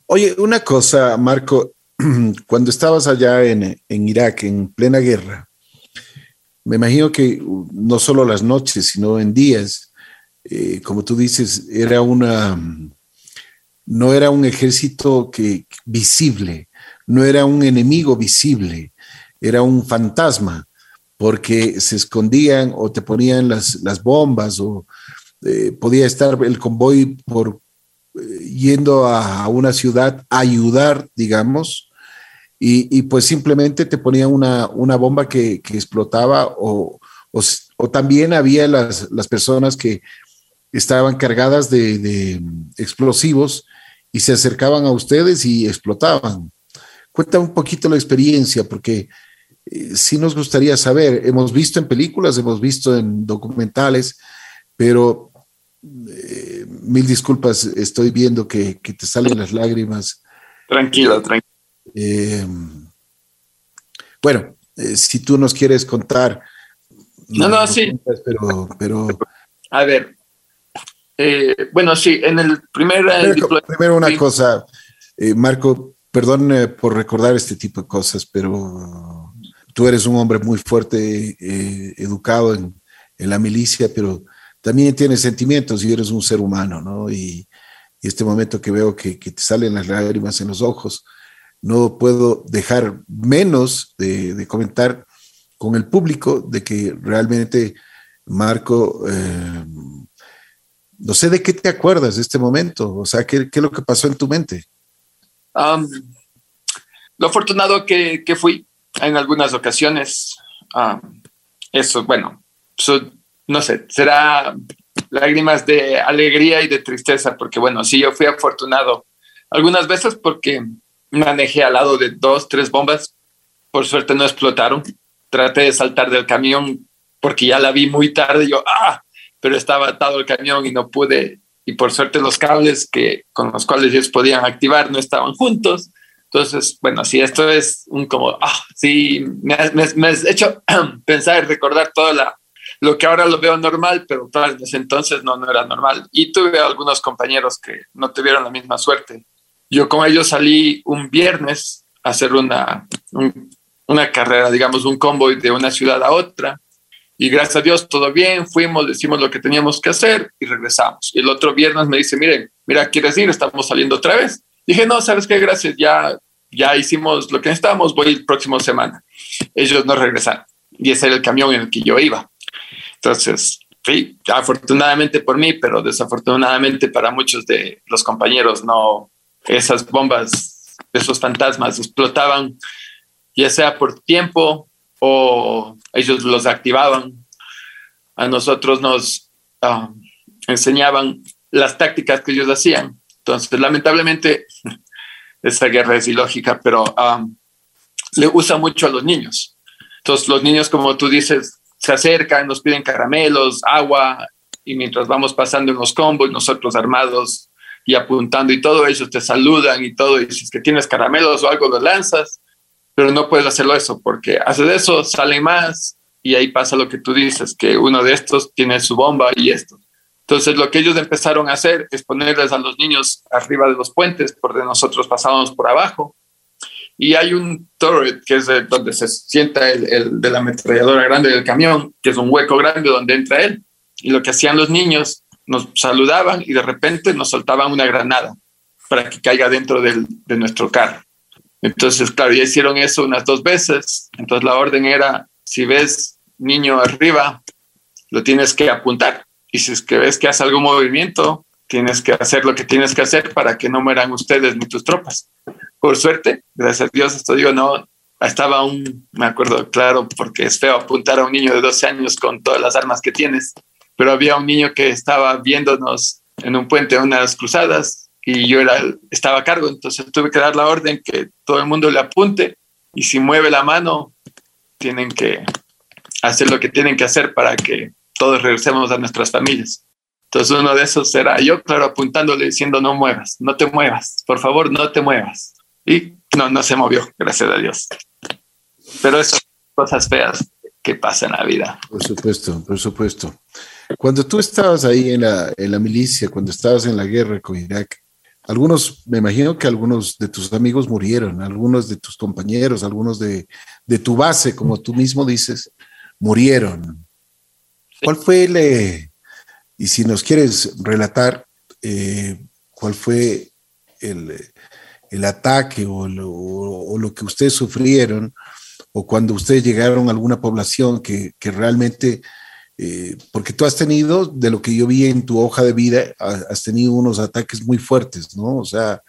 Oye, una cosa, Marco, cuando estabas allá en, en Irak, en plena guerra, me imagino que no solo las noches, sino en días, eh, como tú dices, era una, no era un ejército que, visible, no era un enemigo visible, era un fantasma, porque se escondían o te ponían las, las bombas o eh, podía estar el convoy por eh, yendo a, una ciudad a ayudar, digamos, y, pues simplemente te ponían una, una bomba que, explotaba o, o, también había las, las personas que estaban cargadas de, explosivos y se acercaban a ustedes y explotaban. Cuenta un poquito la experiencia, porque eh, sí nos gustaría saber. Hemos visto en películas, hemos visto en documentales, pero eh, mil disculpas, estoy viendo que, te salen las lágrimas. Tranquilo, tranquilo. Eh, bueno, si tú nos quieres contar. No, no, sí. Pero, pero. A ver, eh, bueno, sí, en el primer... Primero, una cosa, eh, Marco, perdón eh, por recordar este tipo de cosas, pero tú eres un hombre muy fuerte, educado en, la milicia, pero también tienes sentimientos y eres un ser humano, ¿no? Y, este momento que veo que, te salen las lágrimas en los ojos, no puedo dejar menos de, comentar con el público de que realmente Marco no sé de qué te acuerdas de este momento, o sea, ¿qué, qué es lo que pasó en tu mente? lo afortunado que, que, fui en algunas ocasiones, eso, bueno, no sé, será lágrimas de alegría y de tristeza, porque bueno, sí, yo fui afortunado algunas veces porque manejé al lado de dos, tres bombas, por suerte no explotaron, traté de saltar del camión porque ya la vi muy tarde, yo, ah, pero estaba atado el camión y no pude, y por suerte los cables que, con los cuales ellos podían activar no estaban juntos. Entonces, bueno, si esto es un como, ah, sí, me, has hecho pensar y recordar todo la, lo que ahora lo veo normal, pero ese entonces no, no era normal. Y tuve algunos compañeros que no tuvieron la misma suerte. Yo con ellos salí un viernes a hacer una, una carrera, digamos, un convoy de una ciudad a otra. Y gracias a Dios, todo bien, fuimos, decimos lo que teníamos que hacer y regresamos. Y el otro viernes me dice, miren, mira, ¿quieres ir? Estamos saliendo otra vez. Dije, no, ¿sabes qué? Gracias, ya, ya hicimos lo que necesitábamos, voy el próximo semana. Ellos no regresaron. Y ese era el camión en el que yo iba. Entonces, sí, afortunadamente por mí, pero desafortunadamente para muchos de los compañeros, no, esas bombas, esos fantasmas explotaban, ya sea por tiempo o ellos los activaban. A nosotros nos ah, enseñaban las tácticas que ellos hacían. Entonces, lamentablemente, esta guerra es ilógica, pero ah, le usa mucho a los niños. Entonces, los niños, como tú dices, se acercan, nos piden caramelos, agua, y mientras vamos pasando en los combos, nosotros armados y apuntando y todo, ellos te saludan y todo, y si es que tienes caramelos o algo, lo lanzas pero no puedes hacerlo eso porque haces eso, sale más y ahí pasa lo que tú dices, que uno de estos tiene su bomba y esto. Entonces lo que ellos empezaron a hacer es ponerles a los niños arriba de los puentes, por donde nosotros pasábamos por abajo. Y hay un turret, que es donde se sienta el, el, de la ametralladora grande del camión, que es un hueco grande donde entra él. Y lo que hacían los niños, nos saludaban y de repente nos soltaban una granada para que caiga dentro del, de nuestro carro. Entonces, claro, ya hicieron eso unas dos veces. Entonces la orden era, si ves niño arriba, lo tienes que apuntar. Y si es que ves que hace algún movimiento, tienes que hacer lo que tienes que hacer para que no mueran ustedes ni tus tropas. Por suerte, gracias a Dios, esto digo, no, estaba un, me acuerdo claro, porque es feo apuntar a un niño de 12 años con todas las armas que tienes, pero había un niño que estaba viéndonos en un puente a unas cruzadas y yo era, estaba a cargo, entonces tuve que dar la orden que todo el mundo le apunte y si mueve la mano, tienen que hacer lo que tienen que hacer para que todos regresemos a nuestras familias. Entonces uno de esos era yo, claro, apuntándole diciendo no muevas, no te muevas, por favor, no te muevas. Y no, no se movió, gracias a Dios. Pero esas cosas feas que pasan en la vida. Por supuesto, por supuesto. Cuando tú estabas ahí en la, en la milicia, cuando estabas en la guerra con Irak, algunos, me imagino que algunos de tus amigos murieron, algunos de tus compañeros, algunos de, de tu base, como tú mismo dices, murieron. ¿Cuál fue el, eh, y si nos quieres relatar, eh, cuál fue el, el ataque o lo, o lo, que ustedes sufrieron, o cuando ustedes llegaron a alguna población que, que realmente eh, porque tú has tenido, de lo que yo vi en tu hoja de vida, has tenido unos ataques muy fuertes, ¿no? O sea,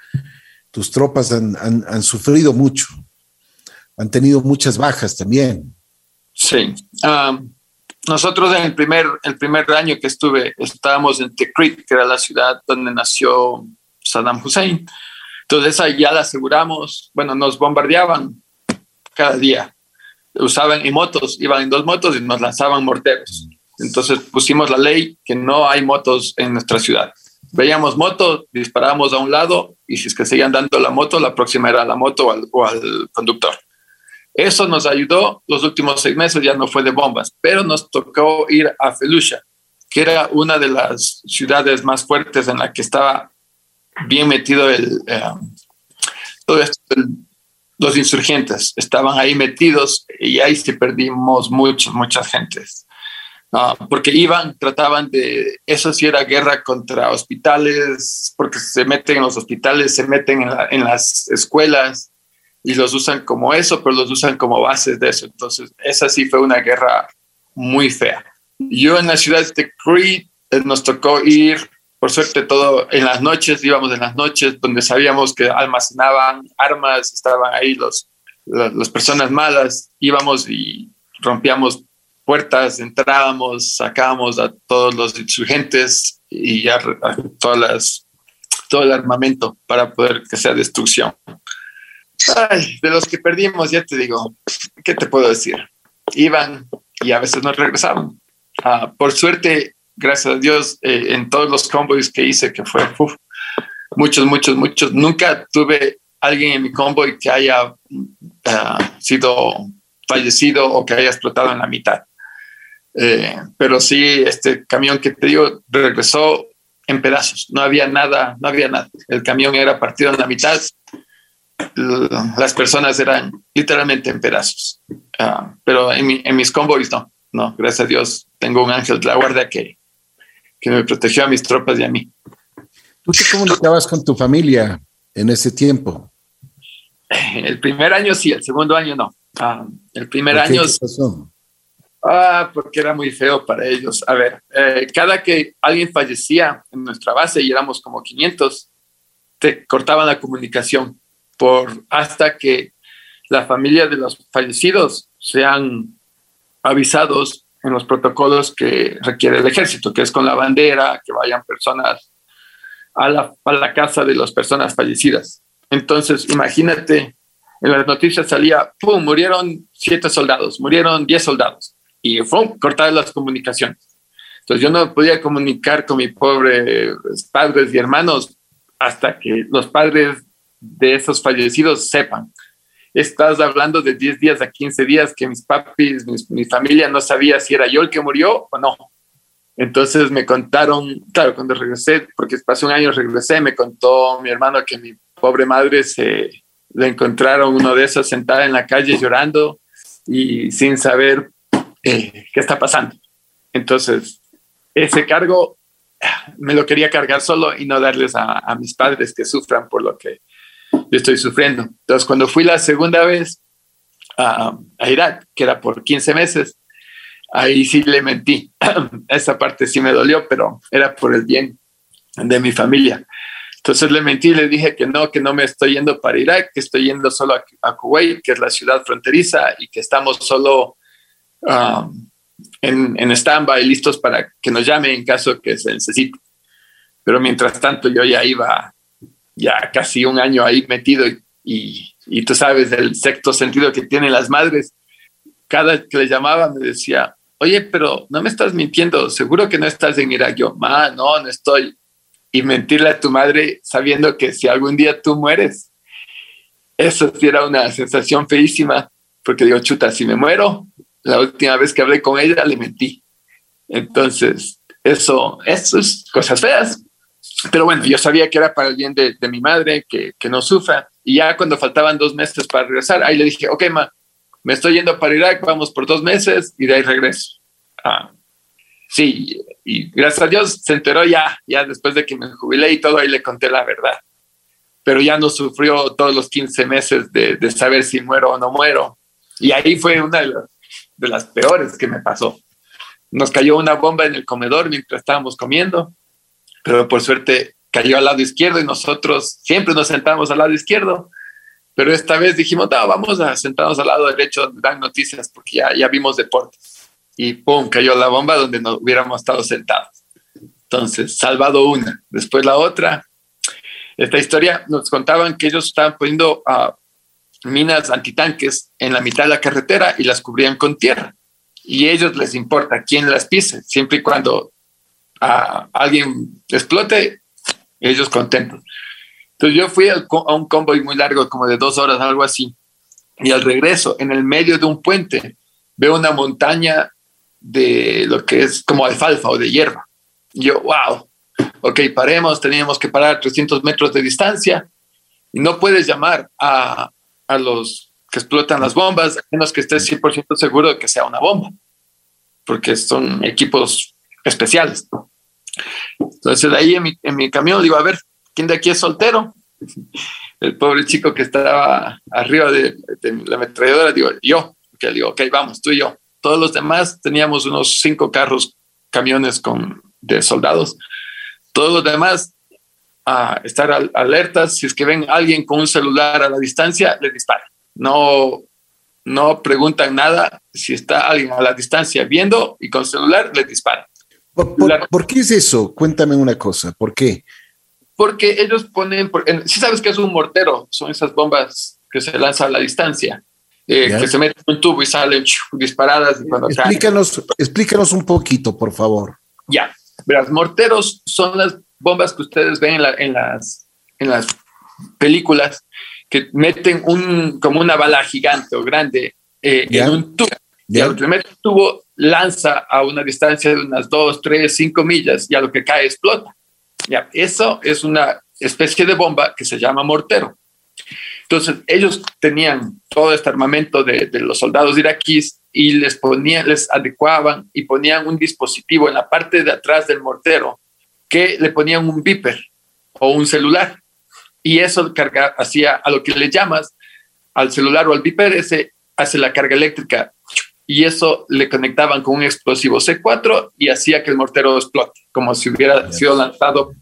tus tropas han, sufrido mucho, han tenido muchas bajas también. Sí. Um, nosotros en el primer, el primer año que estuve, estábamos en Tikrit, que era la ciudad donde nació Saddam Hussein. Entonces ya la aseguramos, bueno, nos bombardeaban cada día. Usaban en motos, iban en dos motos y nos lanzaban morteros. Entonces pusimos la ley que no hay motos en nuestra ciudad. Veíamos motos, disparábamos a un lado y si es que seguían dando la moto, la próxima era la moto o al, conductor. Eso nos ayudó los últimos seis meses, ya no fue de bombas, pero nos tocó ir a Felucia, que era una de las ciudades más fuertes en la que estaba bien metido el, eh, todo esto, los insurgentes. Estaban ahí metidos y ahí sí perdimos muchas, muchas gentes. Ah, porque iban, trataban de, eso sí era guerra contra hospitales, porque se meten en los hospitales, se meten en, en, las escuelas y los usan como eso, pero los usan como bases de eso. Entonces, esa sí fue una guerra muy fea. Yo en la ciudad de Crete eh, nos tocó ir, por suerte todo en las noches, íbamos en las noches donde sabíamos que almacenaban armas, estaban ahí los, las personas malas, íbamos y rompíamos puertas, entrábamos, sacábamos a todos los insurgentes y ya todas las, todo el armamento para poder que sea destrucción. De los que perdimos, ya te digo, ¿qué te puedo decir? Iban y a veces no regresaban. Ah, por suerte, gracias a Dios, eh, en todos los convoys que hice, que fue muchos, muchos, muchos, nunca tuve alguien en mi convoy que haya uh, sido fallecido o que haya explotado en la mitad. Eh, pero sí, este camión que te digo regresó en pedazos. No había nada, no había nada. El camión era partido en la mitad. Las personas eran literalmente en pedazos. Uh, pero en, en, mis convoys no, no, gracias a Dios tengo un ángel de la guardia que, que me protegió a mis tropas y a mí. ¿Tú te comunicabas con tu familia en ese tiempo? El primer año sí, el segundo año no. Uh, el primer año... ¿Qué pasó? Ah, porque era muy feo para ellos. A ver, eh, cada que alguien fallecía en nuestra base y éramos como 500, te cortaban la comunicación por hasta que la familia de los fallecidos sean avisados en los protocolos que requiere el ejército, que es con la bandera, que vayan personas a la, a la casa de las personas fallecidas. Entonces, imagínate, en las noticias salía, ¡pum!, murieron siete soldados, murieron diez soldados y fue cortar las comunicaciones. Entonces yo no podía comunicar con mis pobres padres y hermanos hasta que los padres de esos fallecidos sepan. Estás hablando de 10 días a 15 días que mis papis, mi familia no sabía si era yo el que murió o no. Entonces me contaron, claro, cuando regresé, porque pasó un año regresé, me contó mi hermano que mi pobre madre se le encontraron uno de esos sentada en la calle llorando y sin saber eh, qué está pasando. Entonces, ese cargo me lo quería cargar solo y no darles a, mis padres que sufran por lo que yo estoy sufriendo. Entonces, cuando fui la segunda vez a, a Irak, que era por 15 meses, ahí sí le mentí. Esa parte sí me dolió, pero era por el bien de mi familia. Entonces le mentí le dije que no, que no me estoy yendo para Irak, que estoy yendo solo a, a Kuwait, que es la ciudad fronteriza, y que estamos solo Um, en, en stand-by, listos para que nos llame en caso que se necesite. Pero mientras tanto yo ya iba ya casi un año ahí metido y, y, tú sabes el sexto sentido que tienen las madres. Cada que le llamaba me decía, oye, pero no me estás mintiendo, seguro que no estás en Irak. Yo, ma, no, no estoy. Y mentirle a tu madre sabiendo que si algún día tú mueres, eso sí era una sensación feísima, porque digo, chuta, si me muero, la última vez que hablé con ella le mentí. Entonces, eso, eso es cosas feas, pero bueno, yo sabía que era para el bien de, mi madre, que, no sufra. Y ya cuando faltaban dos meses para regresar, ahí le dije, ok, ma, me estoy yendo para Irak, vamos por dos meses y de ahí regreso. Ah, sí, y gracias a Dios se enteró ya, ya después de que me jubilé y todo, ahí le conté la verdad. Pero ya no sufrió todos los 15 meses de, de saber si muero o no muero. Y ahí fue una de las, de las peores que me pasó. Nos cayó una bomba en el comedor mientras estábamos comiendo pero por suerte cayó al lado izquierdo y nosotros siempre nos sentamos al lado izquierdo, pero esta vez dijimos, no, vamos a sentarnos al lado derecho donde dan noticias porque ya, ya vimos deportes. Y pum, cayó la bomba donde no hubiéramos estado sentados. Entonces, salvado una, después la otra. Esta historia nos contaban que ellos estaban poniendo minas antitanques en la mitad de la carretera y las cubrían con tierra. Y a ellos les importa quién las pise, siempre y cuando a alguien explote, ellos contentos. Entonces yo fui a un convoy muy largo, como de dos horas, algo así, y al regreso, en el medio de un puente, veo una montaña de lo que es como alfalfa o de hierba. Y yo, wow, ok, paremos, teníamos que parar a 300 metros de distancia y no puedes llamar a, a los que explotan las bombas, a menos que estés 100% seguro de que sea una bomba, porque son equipos especiales. Entonces, de ahí en mi, en mi camión digo, a ver, ¿quién de aquí es soltero? El pobre chico que estaba arriba de, la ametralladora, digo, yo. Que digo, ok, vamos, tú y yo. Todos los demás teníamos unos cinco carros, camiones con, de soldados. Todos los demás a estar alertas. Si es que ven a alguien con un celular a la distancia, le disparan. No, no preguntan nada. Si está alguien a la distancia viendo y con celular, le disparan. ¿Por, qué es eso? Cuéntame una cosa, ¿por qué? Porque ellos ponen, si sabes que es un mortero, son esas bombas que se lanzan a la distancia, eh, que se meten en un tubo y salen disparadas. Y cuando explícanos, explícanos un poquito, por favor. Ya, verás, morteros son las bombas que ustedes ven en, las, en las películas que meten un, como una bala gigante o grande eh, en un tubo. Y al primer tubo lanza a una distancia de unas 2, 3, 5 millas y a lo que cae explota. Ya, eso es una especie de bomba que se llama mortero. Entonces, ellos tenían todo este armamento de, los soldados iraquíes y les ponían, les adecuaban y ponían un dispositivo en la parte de atrás del mortero que le ponían un beeper o un celular. Y eso carga, hacía a lo que le llamas al celular o al beeper, ese hace la carga eléctrica y eso le conectaban con un explosivo C4 y hacía que el mortero explote, como si hubiera sido lanzado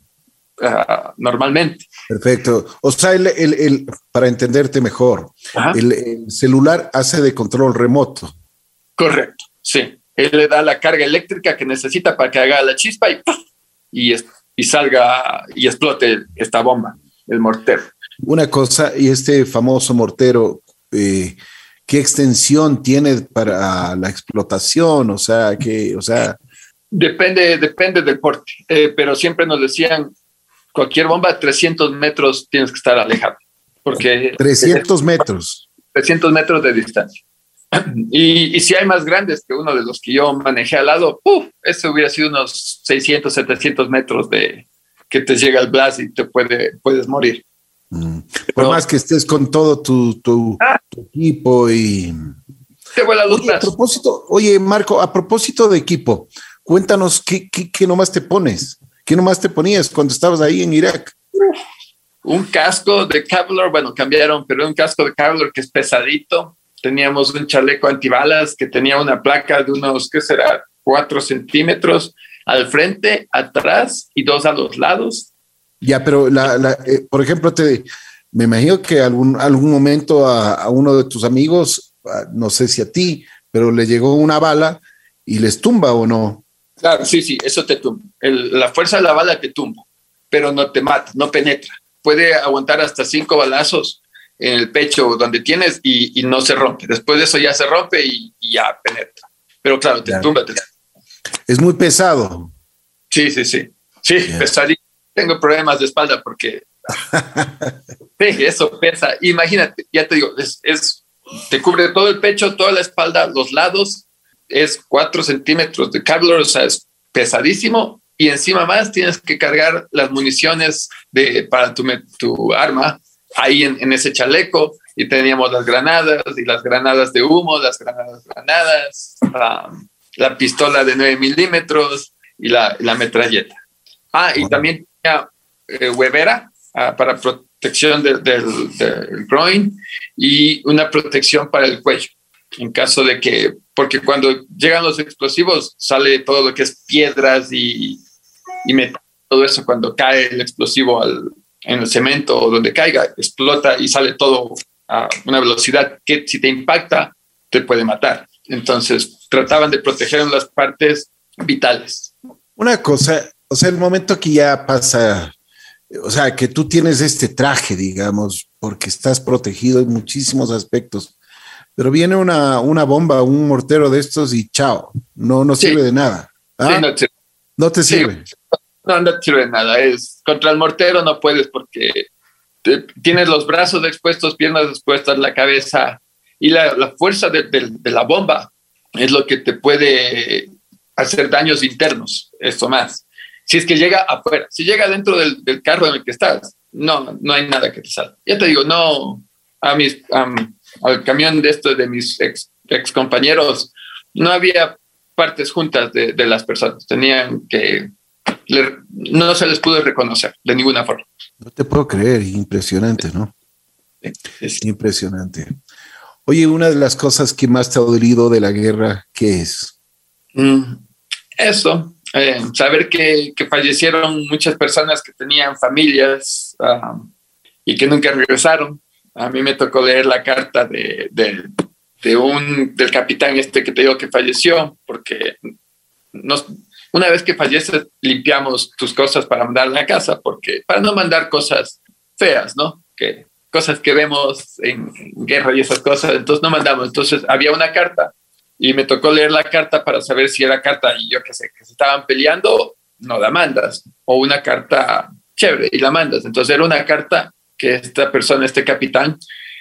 ah, normalmente. Perfecto. O sea, el, para entenderte mejor, el, celular hace de control remoto. Correcto, sí. Él le da la carga eléctrica que necesita para que haga la chispa y, y, salga y explote esta bomba, el mortero. Una cosa, y este famoso mortero, eh, qué extensión tiene para la explotación, o sea, que, o sea... Depende, depende del porte, eh, pero siempre nos decían, cualquier bomba, 300 metros tienes que estar alejado, porque... 300 metros. 300 metros de distancia. Y, si hay más grandes que uno de los que yo manejé al lado, ¡puf! ese hubiera sido unos 600, 700 metros de que te llega el blast y te puede, puedes morir. Mm. Por más que estés con todo tu, ah. equipo y... oye, a propósito, oye, Marco, a propósito de equipo, cuéntanos qué, qué, nomás te pones, qué nomás te ponías cuando estabas ahí en Irak. Un casco de Kevlar, bueno, cambiaron, pero un casco de Kevlar que es pesadito. Teníamos un chaleco antibalas que tenía una placa de unos, ¿qué será? Cuatro centímetros al frente, atrás y dos a los lados ya, pero la, eh, por ejemplo, te, me imagino que algún, algún momento a, uno de tus amigos, no sé si a ti, pero le llegó una bala y les tumba o no. Claro, sí, sí, eso te tumba. la fuerza de la bala te tumba, pero no te mata, no penetra. Puede aguantar hasta cinco balazos en el pecho donde tienes y, no se rompe. Después de eso ya se rompe y, ya penetra. Pero claro, te tumba. Es muy pesado. Sí, sí, sí. Sí, pesadito tengo problemas de espalda porque eso pesa. Imagínate, ya te digo, es, te cubre todo el pecho, toda la espalda, los lados, es cuatro centímetros de Kevlar, o sea, es pesadísimo y encima más tienes que cargar las municiones de, para tu, tu arma ahí en, en, ese chaleco y teníamos las granadas y las granadas de humo, las granadas granadas, la pistola de 9 milímetros y la, la metralleta. Ah, y también tenía eh, huevera ah, para protección del, del groin y una protección para el cuello en caso de que, porque cuando llegan los explosivos sale todo lo que es piedras y, y metal, todo eso cuando cae el explosivo al, en el cemento o donde caiga, explota y sale todo a una velocidad que si te impacta te puede matar. Entonces trataban de proteger las partes vitales. Una cosa, o sea, el momento que ya pasa, o sea, que tú tienes este traje, digamos, porque estás protegido en muchísimos aspectos, pero viene una, una bomba, un mortero de estos y chao, no, no sirve de nada. ¿Ah? Sí, no, no, te, sirve. No, no te sirve nada. Es, contra el mortero no puedes porque tienes los brazos expuestos, piernas expuestas, la cabeza y la, la fuerza de, de, la bomba es lo que te puede hacer daños internos, esto más. Si es que llega afuera, si llega dentro del, del carro en el que estás, no, no hay nada que te salga. Ya te digo, no, a mis, al camión de esto de mis ex, ex, compañeros, no había partes juntas de, de las personas, tenían que, le, no se les pudo reconocer de ninguna forma. No te puedo creer, impresionante, ¿no? Sí, sí. Impresionante. Oye, una de las cosas que más te ha dolido de la guerra, ¿qué es? Mm, eso, eh, saber que, que, fallecieron muchas personas que tenían familias uh, y que nunca regresaron. A mí me tocó leer la carta de, de, de, un, del capitán este que te digo que falleció, porque nos, una vez que falleces limpiamos tus cosas para mandar a la casa, porque para no mandar cosas feas, ¿no? Que cosas que vemos en guerra y esas cosas, entonces no mandamos. Entonces había una carta y me tocó leer la carta para saber si era carta y yo qué sé, que se estaban peleando, no la mandas, o una carta chévere y la mandas. Entonces era una carta que esta persona, este capitán,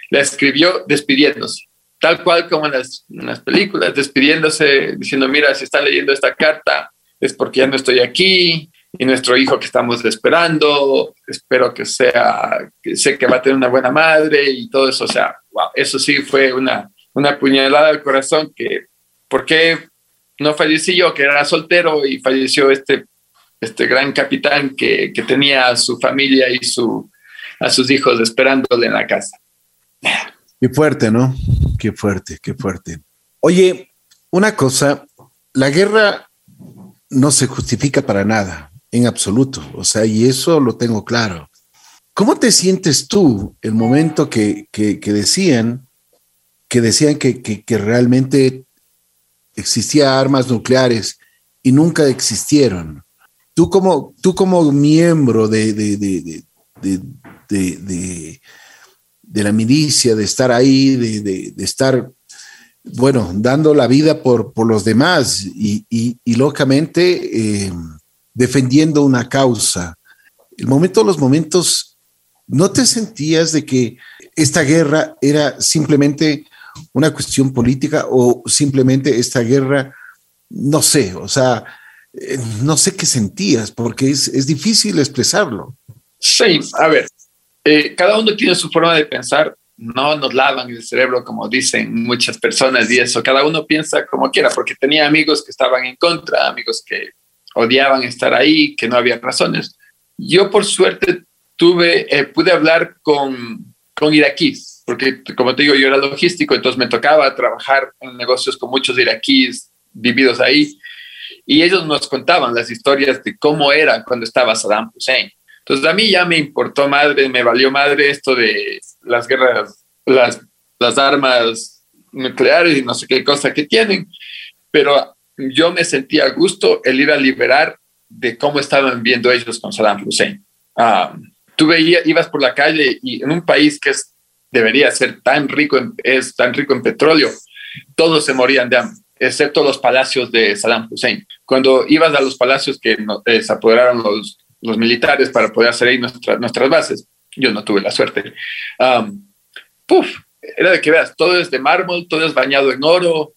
la escribió despidiéndose, tal cual como en las, en las películas, despidiéndose, diciendo, mira, si está leyendo esta carta es porque ya no estoy aquí, y nuestro hijo que estamos esperando, espero que sea, que sé que va a tener una buena madre y todo eso, o sea, wow, eso sí fue una, una puñalada al corazón que, ¿por qué no fallecí yo, que era soltero y falleció este, este gran capitán que, que tenía a su familia y su, a sus hijos esperándole en la casa? Qué fuerte, ¿no? Qué fuerte, qué fuerte. Oye, una cosa, la guerra no se justifica para nada en absoluto. O sea, y eso lo tengo claro. ¿Cómo te sientes tú el momento que, que, que decían que decían que, que, realmente existía armas nucleares y nunca existieron? Tú como, tú como miembro de, de, de, de, de la milicia, de estar ahí, de, estar, bueno, dando la vida por, por los demás y, lógicamente... Eh, defendiendo una causa. El momento, los momentos, ¿no te sentías de que esta guerra era simplemente una cuestión política o simplemente esta guerra, no sé, o sea, eh, no sé qué sentías porque es, es difícil expresarlo. Sí, a ver, eh, cada uno tiene su forma de pensar, no nos lavan el cerebro como dicen muchas personas y eso, cada uno piensa como quiera, porque tenía amigos que estaban en contra, amigos que odiaban estar ahí, que no había razones. Yo por suerte tuve, eh, pude hablar con, con iraquíes, porque como te digo, yo era logístico, entonces me tocaba trabajar en negocios con muchos iraquíes vividos ahí, y ellos nos contaban las historias de cómo era cuando estaba Saddam Hussein. Entonces a mí ya me importó madre, me valió madre esto de las guerras, las, armas nucleares y no sé qué cosa que tienen, pero yo me sentía a gusto el ir a liberar de cómo estaban viendo ellos con Saddam Hussein. Um, tú veías, ibas por la calle y en un país que debería ser tan rico, en, es tan rico en petróleo, todos se morían de hambre, excepto los palacios de Saddam Hussein. Cuando ibas a los palacios que eh, se apoderaron los, los, militares para poder hacer ahí nuestra, nuestras bases, yo no tuve la suerte. Um, puf, era de que veas, todo es de mármol, todo es bañado en oro,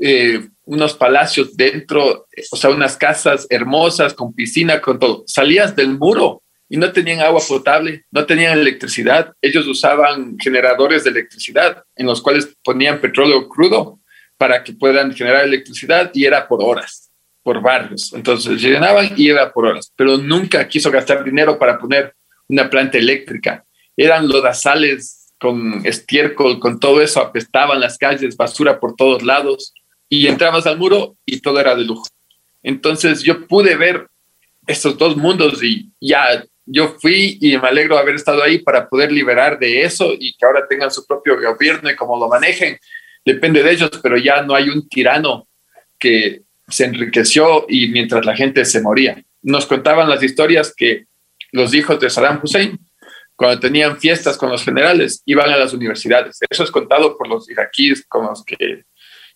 eh, unos palacios dentro, o sea, unas casas hermosas con piscina, con todo. Salías del muro y no tenían agua potable, no tenían electricidad. Ellos usaban generadores de electricidad en los cuales ponían petróleo crudo para que puedan generar electricidad y era por horas, por barrios. Entonces llenaban y era por horas, pero nunca quiso gastar dinero para poner una planta eléctrica. Eran lodazales con estiércol, con todo eso, apestaban las calles, basura por todos lados y entrabas al muro y todo era de lujo. Entonces yo pude ver estos dos mundos y ya yo fui y me alegro de haber estado ahí para poder liberar de eso y que ahora tengan su propio gobierno y cómo lo manejen. Depende de ellos, pero ya no hay un tirano que se enriqueció y mientras la gente se moría. Nos contaban las historias que los hijos de Saddam Hussein, cuando tenían fiestas con los generales, iban a las universidades. Eso es contado por los iraquíes con los que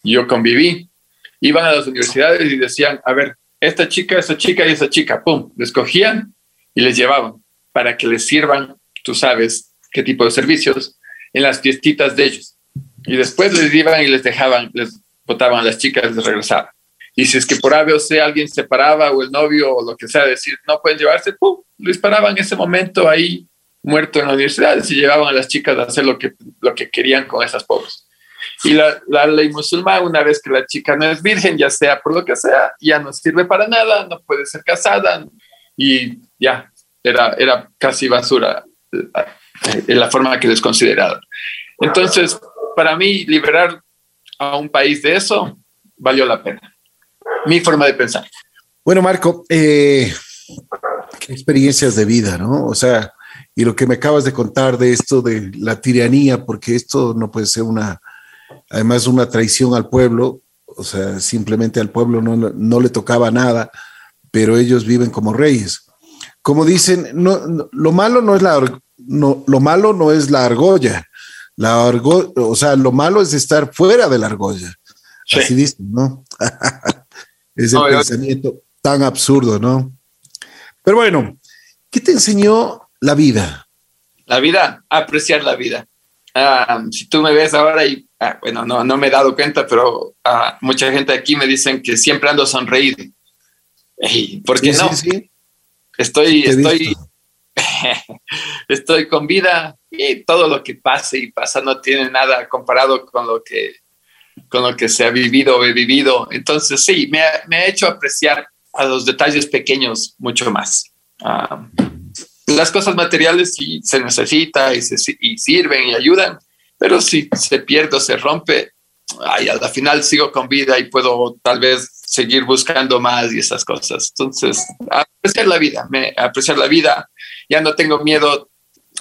yo conviví. Iban a las universidades y decían, a ver, esta chica, esa chica y esa chica, pum, les cogían y les llevaban para que les sirvan, tú sabes qué tipo de servicios, en las fiestitas de ellos. Y después les iban y les dejaban, les botaban a las chicas les regresaban. Y si es que por A o C alguien se paraba o el novio o lo que sea, decir, no pueden llevarse, ¡pum! Lo disparaban en ese momento ahí muerto en la universidad y llevaban a las chicas a hacer lo que, lo que querían con esas pobres. Y la, la, ley musulmana, una vez que la chica no es virgen, ya sea por lo que sea, ya no sirve para nada, no puede ser casada y ya, era, era casi basura eh, la forma que les consideraban. Entonces, para mí, liberar a un país de eso valió la pena. Mi forma de pensar. Bueno, Marco, eh, qué experiencias de vida, ¿no? O sea, y lo que me acabas de contar de esto de la tiranía, porque esto no puede ser una, además una traición al pueblo, o sea, simplemente al pueblo no, no le tocaba nada, pero ellos viven como reyes. Como dicen, no, lo malo no es la no, lo malo no es la argolla, la argo, o sea, lo malo es estar fuera de la argolla. Así dicen, ¿no? es el pensamiento tan absurdo, ¿no? Pero bueno, ¿qué te enseñó la vida? La vida, apreciar la vida. Ah, si tú me ves ahora y, ah, bueno, no, no me he dado cuenta, pero uh, mucha gente aquí me dicen que siempre ando sonreído. ¿Por qué no? Sí, Estoy, estoy, estoy con vida y todo lo que pase y pasa no tiene nada comparado con lo que, con lo que se ha vivido o he vivido. Entonces, sí, me ha, hecho apreciar a los detalles pequeños mucho más. Uh, las cosas materiales sí se necesita y, se, sirven y ayudan, pero si se pierde o se rompe, ay, al final sigo con vida y puedo tal vez seguir buscando más y esas cosas. Entonces, apreciar la vida, me, apreciar la vida, ya no tengo miedo,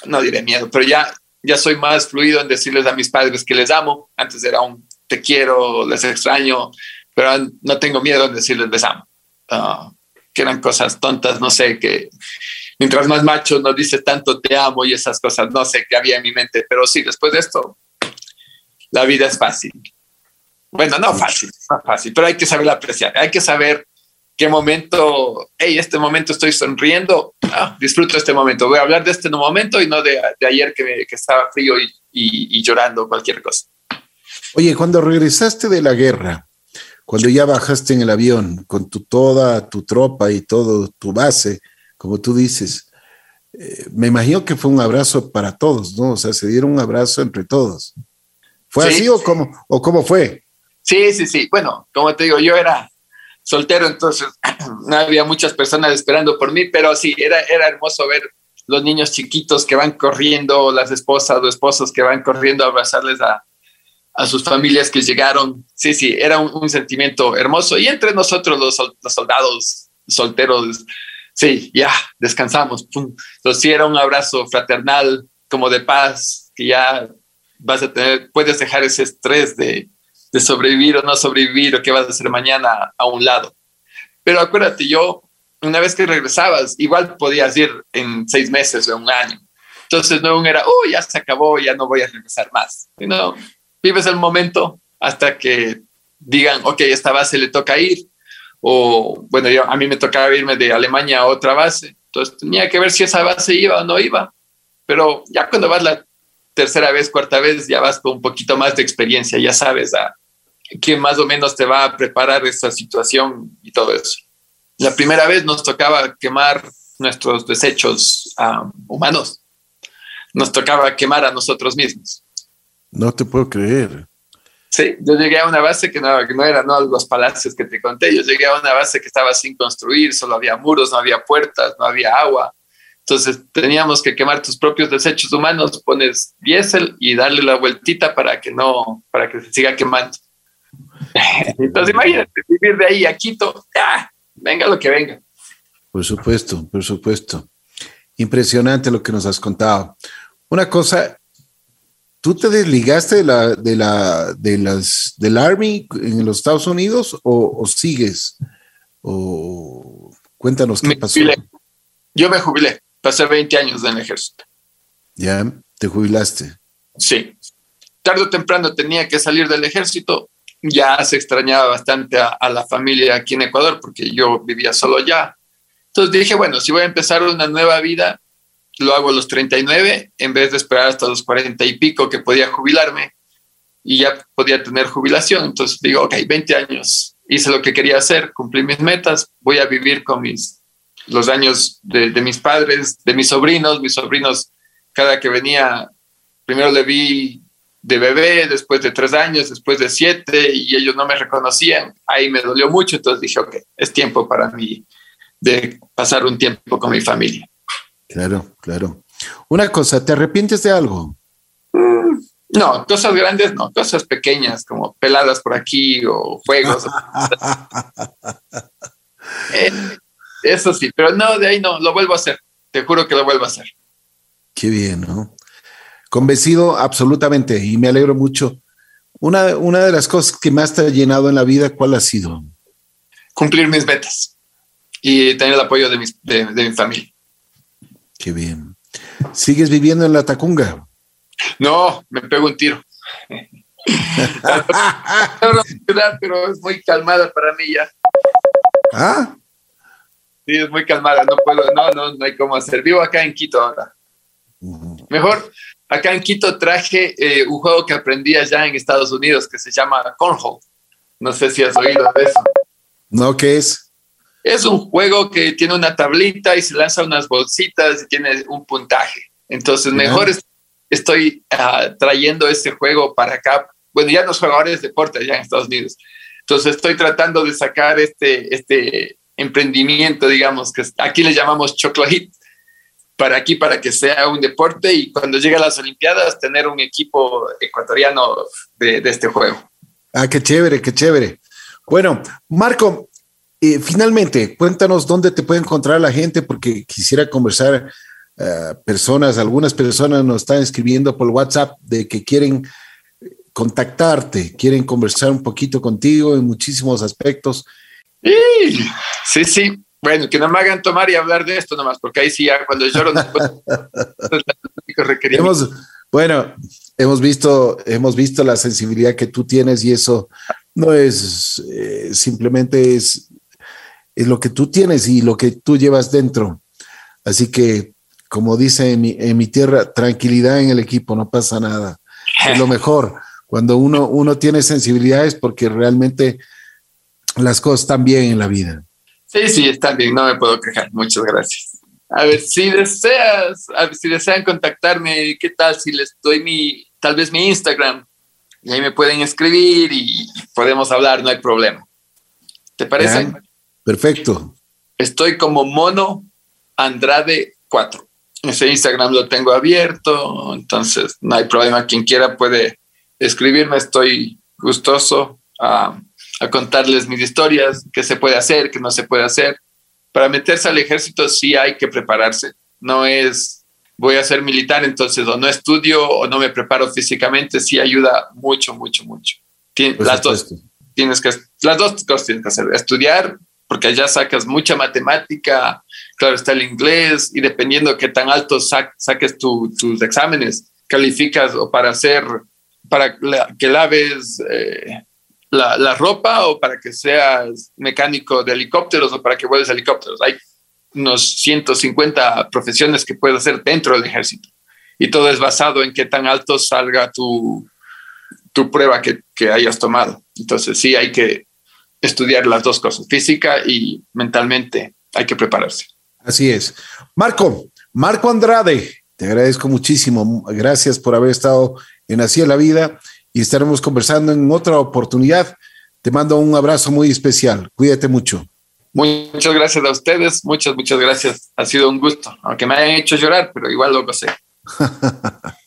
no diré miedo, pero ya, ya soy más fluido en decirles a mis padres que les amo. Antes era un te quiero, les extraño, pero no tengo miedo en decirles les amo. Uh, que eran cosas tontas, no sé, que mientras más macho nos dice tanto te amo y esas cosas, no sé qué había en mi mente, pero sí, después de esto, la vida es fácil. Bueno, no fácil, no fácil, pero hay que saber apreciar, hay que saber qué momento, hey, este momento estoy sonriendo, ah, disfruto este momento, voy a hablar de este momento y no de, de ayer que, que, estaba frío y, y, y llorando, cualquier cosa. Oye, cuando regresaste de la guerra, cuando ya bajaste en el avión con tu, toda tu tropa y todo tu base, como tú dices, eh, me imagino que fue un abrazo para todos, ¿no? O sea, se dieron un abrazo entre todos. ¿Fue sí, así o cómo, o cómo fue? Sí, sí, sí. Bueno, como te digo, yo era soltero, entonces no había muchas personas esperando por mí, pero sí, era, era hermoso ver los niños chiquitos que van corriendo, las esposas o esposos que van corriendo a abrazarles a, a sus familias que llegaron. Sí, sí, era un, sentimiento hermoso. Y entre nosotros los, los soldados solteros, sí, ya descansamos. Pum. Entonces sí era un abrazo fraternal, como de paz, que ya vas a tener, puedes dejar ese estrés de, de sobrevivir o no sobrevivir o qué vas a hacer mañana a un lado. Pero acuérdate, yo, una vez que regresabas, igual podías ir en seis meses o un año. Entonces no era, oh, ya se acabó, ya no voy a regresar más. No, vives el momento hasta que digan, ok, esta base le toca ir, o bueno, yo, a mí me tocaba irme de Alemania a otra base, entonces tenía que ver si esa base iba o no iba, pero ya cuando vas la tercera vez, cuarta vez, ya vas con un poquito más de experiencia, ya sabes a, quién más o menos te va a preparar esa situación y todo eso. La primera vez nos tocaba quemar nuestros desechos ah, humanos. Nos tocaba quemar a nosotros mismos. No te puedo creer. Sí, yo llegué a una base que no, que no era no, los palacios que te conté, yo llegué a una base que estaba sin construir, solo había muros, no había puertas, no había agua. Entonces teníamos que quemar tus propios desechos humanos, pones diésel y darle la vueltita para que no, para que se siga quemando. Entonces imagínate, vivir de ahí a Quito, venga lo que venga. Por supuesto, por supuesto. Impresionante lo que nos has contado. Una cosa, ¿tú te desligaste de la, de la, de las, del Army en los Estados Unidos o, sigues? O cuéntanos qué pasó. Yo me jubilé, pasé 20 años en el ejército. Ya, te jubilaste. Sí. Tarde o temprano tenía que salir del ejército. Ya se extrañaba bastante a, a la familia aquí en Ecuador porque yo vivía solo ya entonces dije, bueno, si voy a empezar una nueva vida, lo hago a los 39 en vez de esperar hasta los 40 y pico que podía jubilarme y ya podía tener jubilación. Entonces digo, ok, 20 años, hice lo que quería hacer, cumplí mis metas, voy a vivir con mis, los años de, de mis padres, de mis sobrinos. Mis sobrinos, cada que venía, primero le vi de bebé, después de tres años, después de siete, y ellos no me reconocían. Ahí me dolió mucho, entonces dije, ok, es tiempo para mí de pasar un tiempo con mi familia. Claro, claro. Una cosa, ¿te arrepientes de algo? Mm, no, cosas grandes no, cosas pequeñas como peladas por aquí o juegos. Eh, eso sí, pero no, de ahí no, lo vuelvo a hacer. Te juro que lo vuelvo a hacer. Qué bien, ¿no? Convencido absolutamente y me alegro mucho. Una, una de las cosas que más te ha llenado en la vida, ¿cuál ha sido? Cumplir mis metas y tener el apoyo de mi, de, mi familia. Qué bien. ¿Sigues viviendo en la Tacunga? No, me pego un tiro. pero es muy calmada para mí ya. ¿Ah? Sí, es muy calmada, no puedo, no, no, no hay cómo hacer. Vivo acá en Quito ahora. Mejor, acá en Quito traje eh, un juego que aprendí allá en Estados Unidos que se llama Cornhole. No sé si has oído de eso. No, ¿qué es? Es un juego que tiene una tablita y se lanza unas bolsitas y tiene un puntaje. Entonces, mejor estoy uh, trayendo este juego para acá. Bueno, ya los jugadores de deporte allá en Estados Unidos. Entonces, estoy tratando de sacar este, este emprendimiento, digamos, que aquí le llamamos Chocolate, para aquí, para que sea un deporte y cuando llegue a las Olimpiadas, tener un equipo ecuatoriano de, de este juego. Ah, qué chévere, qué chévere. Bueno, Marco, finalmente, cuéntanos dónde te puede encontrar la gente, porque quisiera conversar. Uh, personas, algunas personas nos están escribiendo por WhatsApp de que quieren contactarte, quieren conversar un poquito contigo en muchísimos aspectos. Sí, sí. Bueno, que no me hagan tomar y hablar de esto nomás, porque ahí sí ya cuando lloro no hemos, bueno, hemos visto, hemos visto la sensibilidad que tú tienes y eso no es eh, simplemente es es lo que tú tienes y lo que tú llevas dentro. Así que, como dice en mi, en mi tierra, tranquilidad en el equipo, no pasa nada. Es lo mejor. Cuando uno, uno tiene sensibilidades porque realmente las cosas están bien en la vida. Sí, sí, están bien, no me puedo quejar. Muchas gracias. A ver, si deseas, si desean contactarme, ¿qué tal si les doy mi, tal vez mi Instagram? Y ahí me pueden escribir y podemos hablar, no hay problema. ¿Te parece? Perfecto. Estoy como Mono Andrade 4. Ese Instagram lo tengo abierto, entonces no hay problema. Quien quiera puede escribirme. Estoy gustoso a, a contarles mis historias, qué se puede hacer, qué no se puede hacer. Para meterse al ejército sí hay que prepararse. No es voy a ser militar, entonces o no estudio o no me preparo físicamente, sí ayuda mucho, mucho, mucho. las dos tienes que, las dos cosas tienes que hacer, estudiar porque allá sacas mucha matemática, claro, está el inglés, y dependiendo de qué tan alto saques tus exámenes, calificas o para hacer, para que laves eh, la, ropa o para que seas mecánico de helicópteros o para que vueles helicópteros. Hay unos 150 profesiones que puedes hacer dentro del ejército y todo es basado en qué tan alto salga tu, tu prueba que, que hayas tomado. Entonces sí hay que estudiar las dos cosas, física y mentalmente hay que prepararse. Así es. Marco, Marco Andrade, te agradezco muchísimo. Gracias por haber estado en Así es la Vida y estaremos conversando en otra oportunidad. Te mando un abrazo muy especial. Cuídate mucho. Muchas gracias a ustedes, muchas, muchas gracias. Ha sido un gusto, aunque me hayan hecho llorar, pero igual lo sé.